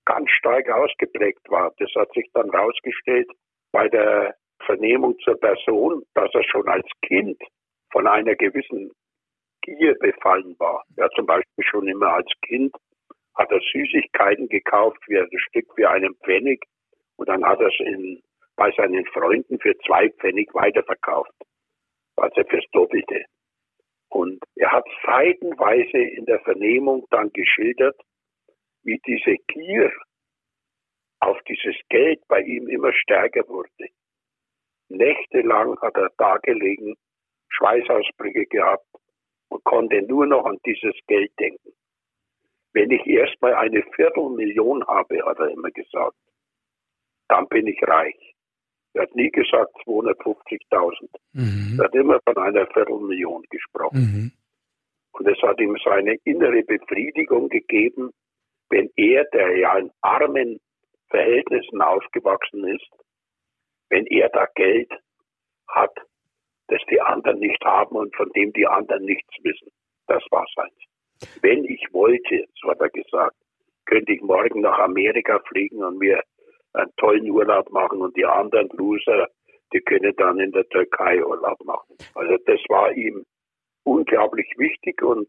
ganz stark ausgeprägt war. Das hat sich dann herausgestellt bei der Vernehmung zur Person, dass er schon als Kind von einer gewissen Gier befallen war. Ja, zum Beispiel schon immer als Kind hat er Süßigkeiten gekauft für ein Stück für einen Pfennig und dann hat er es in, bei seinen Freunden für zwei Pfennig weiterverkauft. Also fürs Doppelte. Und er hat seitenweise in der Vernehmung dann geschildert, wie diese Gier auf dieses Geld bei ihm immer stärker wurde. Nächtelang hat er da gelegen, Schweißausbrüche gehabt und konnte nur noch an dieses Geld denken. Wenn ich erst mal eine Viertelmillion habe, hat er immer gesagt, dann bin ich reich. Er hat nie gesagt 250.000. Mhm. Er hat immer von einer Viertelmillion gesprochen. Mhm. Und es hat ihm seine innere Befriedigung gegeben, wenn er, der ja in armen Verhältnissen aufgewachsen ist, wenn er da Geld hat, das die anderen nicht haben und von dem die anderen nichts wissen. Das war seins. Wenn ich wollte, so hat er gesagt, könnte ich morgen nach Amerika fliegen und mir einen tollen Urlaub machen und die anderen Loser, die können dann in der Türkei Urlaub machen. Also das war ihm unglaublich wichtig und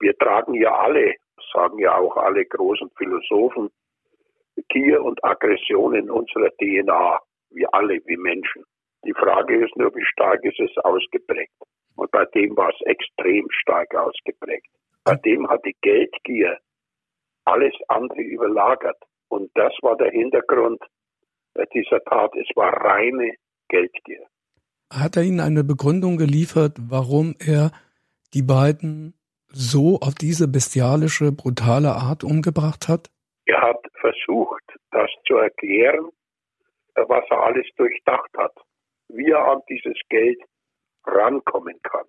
wir tragen ja alle, sagen ja auch alle großen Philosophen, Gier und Aggression in unserer DNA, wie alle, wie Menschen. Die Frage ist nur, wie stark ist es ausgeprägt. Und bei dem war es extrem stark ausgeprägt. Bei dem hat die Geldgier alles andere überlagert. Und das war der Hintergrund dieser Tat. Es war reine Geldgier. Hat er Ihnen eine Begründung geliefert, warum er die beiden so auf diese bestialische, brutale Art umgebracht hat? Er hat versucht, das zu erklären, was er alles durchdacht hat, wie er an dieses Geld rankommen kann.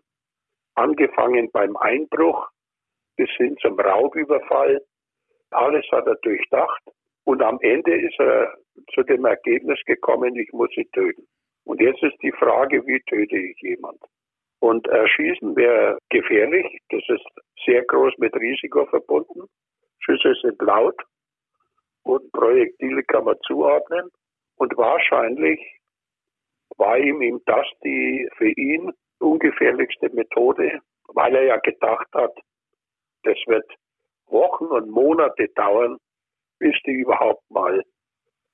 Angefangen beim Einbruch bis hin zum Raubüberfall. Alles hat er durchdacht und am Ende ist er zu dem Ergebnis gekommen, ich muss sie töten. Und jetzt ist die Frage, wie töte ich jemand? Und Erschießen wäre gefährlich. Das ist sehr groß mit Risiko verbunden. Schüsse sind laut und Projektile kann man zuordnen. Und wahrscheinlich war ihm, ihm das die für ihn ungefährlichste Methode, weil er ja gedacht hat, das wird Wochen und Monate dauern, bis die überhaupt mal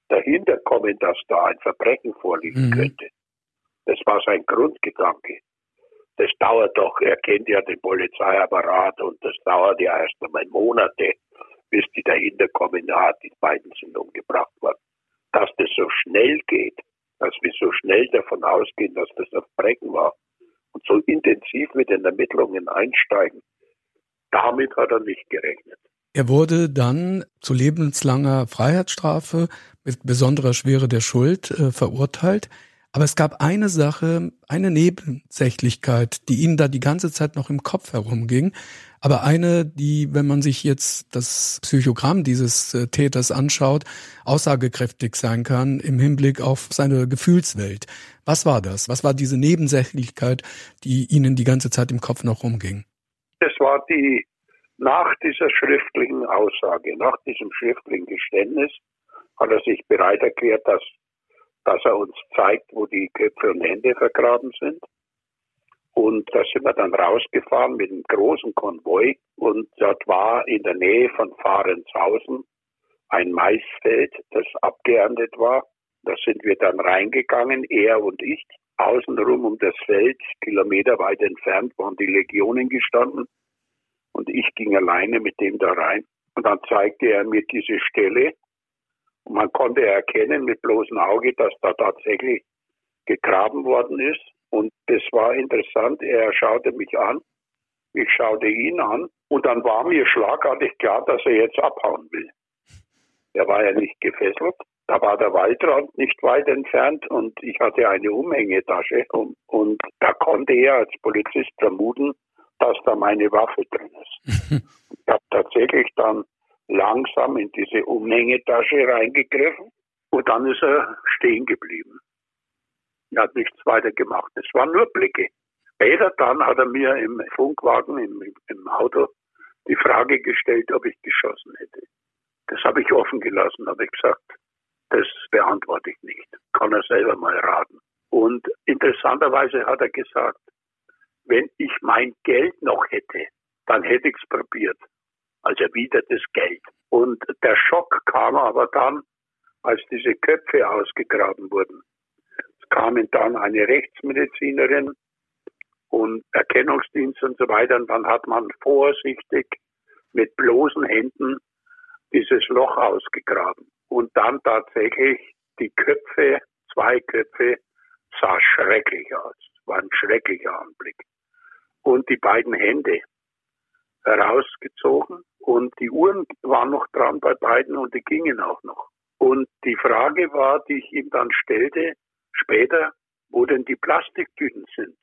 dahinter kommen, dass da ein Verbrechen vorliegen mhm. könnte. Das war sein Grundgedanke. Das dauert doch, er kennt ja den Polizeiapparat und das dauert ja erst einmal Monate, bis die dahinter kommen, ja, die beiden sind umgebracht worden. Dass das so schnell geht, dass wir so schnell davon ausgehen, dass das ein Verbrechen war und so intensiv mit den Ermittlungen einsteigen, damit hat er nicht gerechnet. Er wurde dann zu lebenslanger Freiheitsstrafe mit besonderer Schwere der Schuld äh, verurteilt. Aber es gab eine Sache, eine Nebensächlichkeit, die Ihnen da die ganze Zeit noch im Kopf herumging. Aber eine, die, wenn man sich jetzt das Psychogramm dieses äh, Täters anschaut, aussagekräftig sein kann im Hinblick auf seine Gefühlswelt. Was war das? Was war diese Nebensächlichkeit, die Ihnen die ganze Zeit im Kopf noch rumging? Das war die nach dieser schriftlichen Aussage, nach diesem schriftlichen Geständnis, hat er sich bereit erklärt, dass, dass er uns zeigt, wo die Köpfe und Hände vergraben sind. Und da sind wir dann rausgefahren mit einem großen Konvoi und dort war in der Nähe von Fahrenshausen ein Maisfeld, das abgeerntet war. Da sind wir dann reingegangen, er und ich. Außenrum um das Feld, kilometerweit entfernt, waren die Legionen gestanden. Und ich ging alleine mit dem da rein. Und dann zeigte er mir diese Stelle. Und man konnte erkennen mit bloßem Auge, dass da tatsächlich gegraben worden ist. Und das war interessant. Er schaute mich an. Ich schaute ihn an. Und dann war mir schlagartig klar, dass er jetzt abhauen will. Er war ja nicht gefesselt. Da war der Waldrand nicht weit entfernt und ich hatte eine Umhängetasche und, und da konnte er als Polizist vermuten, dass da meine Waffe drin ist. [laughs] ich habe tatsächlich dann langsam in diese Umhängetasche reingegriffen und dann ist er stehen geblieben. Er hat nichts weiter gemacht. Es waren nur Blicke. Später dann hat er mir im Funkwagen, im, im Auto, die Frage gestellt, ob ich geschossen hätte. Das habe ich offen gelassen, habe ich gesagt, das beantworte ich nicht. Kann er selber mal raten. Und interessanterweise hat er gesagt, wenn ich mein Geld noch hätte, dann hätte ich es probiert. Also wieder das Geld. Und der Schock kam aber dann, als diese Köpfe ausgegraben wurden. Es kamen dann eine Rechtsmedizinerin und Erkennungsdienst und so weiter. Und dann hat man vorsichtig mit bloßen Händen dieses Loch ausgegraben. Und dann tatsächlich die Köpfe, zwei Köpfe, sah schrecklich aus. War ein schrecklicher Anblick. Und die beiden Hände herausgezogen und die Uhren waren noch dran bei beiden und die gingen auch noch. Und die Frage war, die ich ihm dann stellte, später, wo denn die Plastiktüten sind.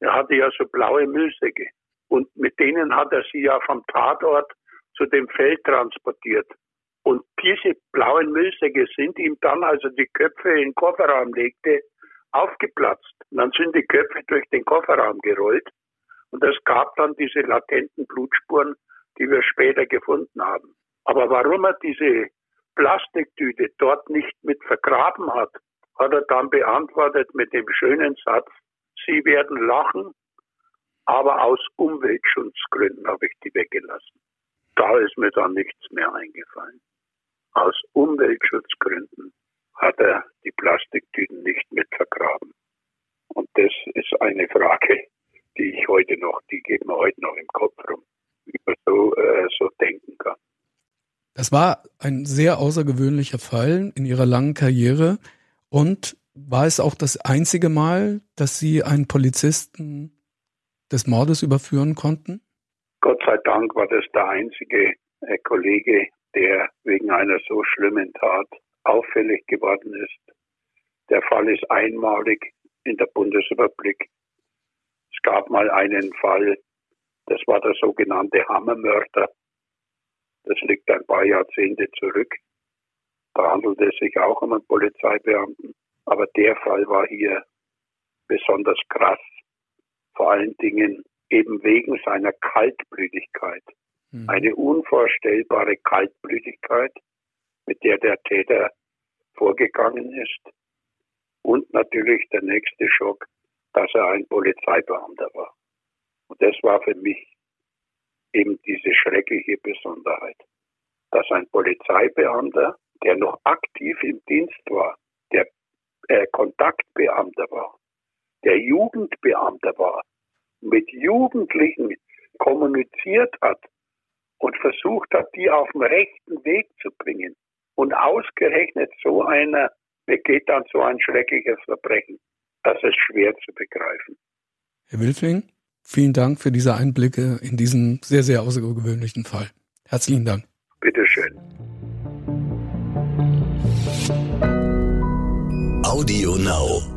Er hatte ja so blaue Müllsäcke. Und mit denen hat er sie ja vom Tatort zu dem Feld transportiert. Und diese blauen Müllsäcke sind ihm dann, als er die Köpfe in den Kofferraum legte, aufgeplatzt. Und dann sind die Köpfe durch den Kofferraum gerollt. Und es gab dann diese latenten Blutspuren, die wir später gefunden haben. Aber warum er diese Plastiktüte dort nicht mit vergraben hat, hat er dann beantwortet mit dem schönen Satz, Sie werden lachen, aber aus Umweltschutzgründen habe ich die weggelassen. Da ist mir dann nichts mehr eingefallen. Aus Umweltschutzgründen hat er die Plastiktüten nicht mit vergraben. Und das ist eine Frage, die ich heute noch, die geht mir heute noch im Kopf rum, wie man so, äh, so denken kann. Das war ein sehr außergewöhnlicher Fall in Ihrer langen Karriere und war es auch das einzige Mal, dass Sie einen Polizisten des Mordes überführen konnten? Gott sei Dank war das der einzige äh, Kollege, der wegen einer so schlimmen Tat auffällig geworden ist. Der Fall ist einmalig in der Bundesrepublik. Es gab mal einen Fall, das war der sogenannte Hammermörder. Das liegt ein paar Jahrzehnte zurück. Da handelt es sich auch um einen Polizeibeamten. Aber der Fall war hier besonders krass. Vor allen Dingen eben wegen seiner Kaltblütigkeit. Mhm. Eine unvorstellbare Kaltblütigkeit, mit der der Täter vorgegangen ist. Und natürlich der nächste Schock, dass er ein Polizeibeamter war. Und das war für mich eben diese schreckliche Besonderheit, dass ein Polizeibeamter, der noch aktiv im Dienst war, der äh, Kontaktbeamter war, der Jugendbeamter war, mit Jugendlichen kommuniziert hat und versucht hat, die auf den rechten Weg zu bringen. Und ausgerechnet so einer begeht dann so ein schreckliches Verbrechen. Das ist schwer zu begreifen. Herr Wilfling, vielen Dank für diese Einblicke in diesen sehr, sehr außergewöhnlichen Fall. Herzlichen Dank. Bitteschön. Audio Now.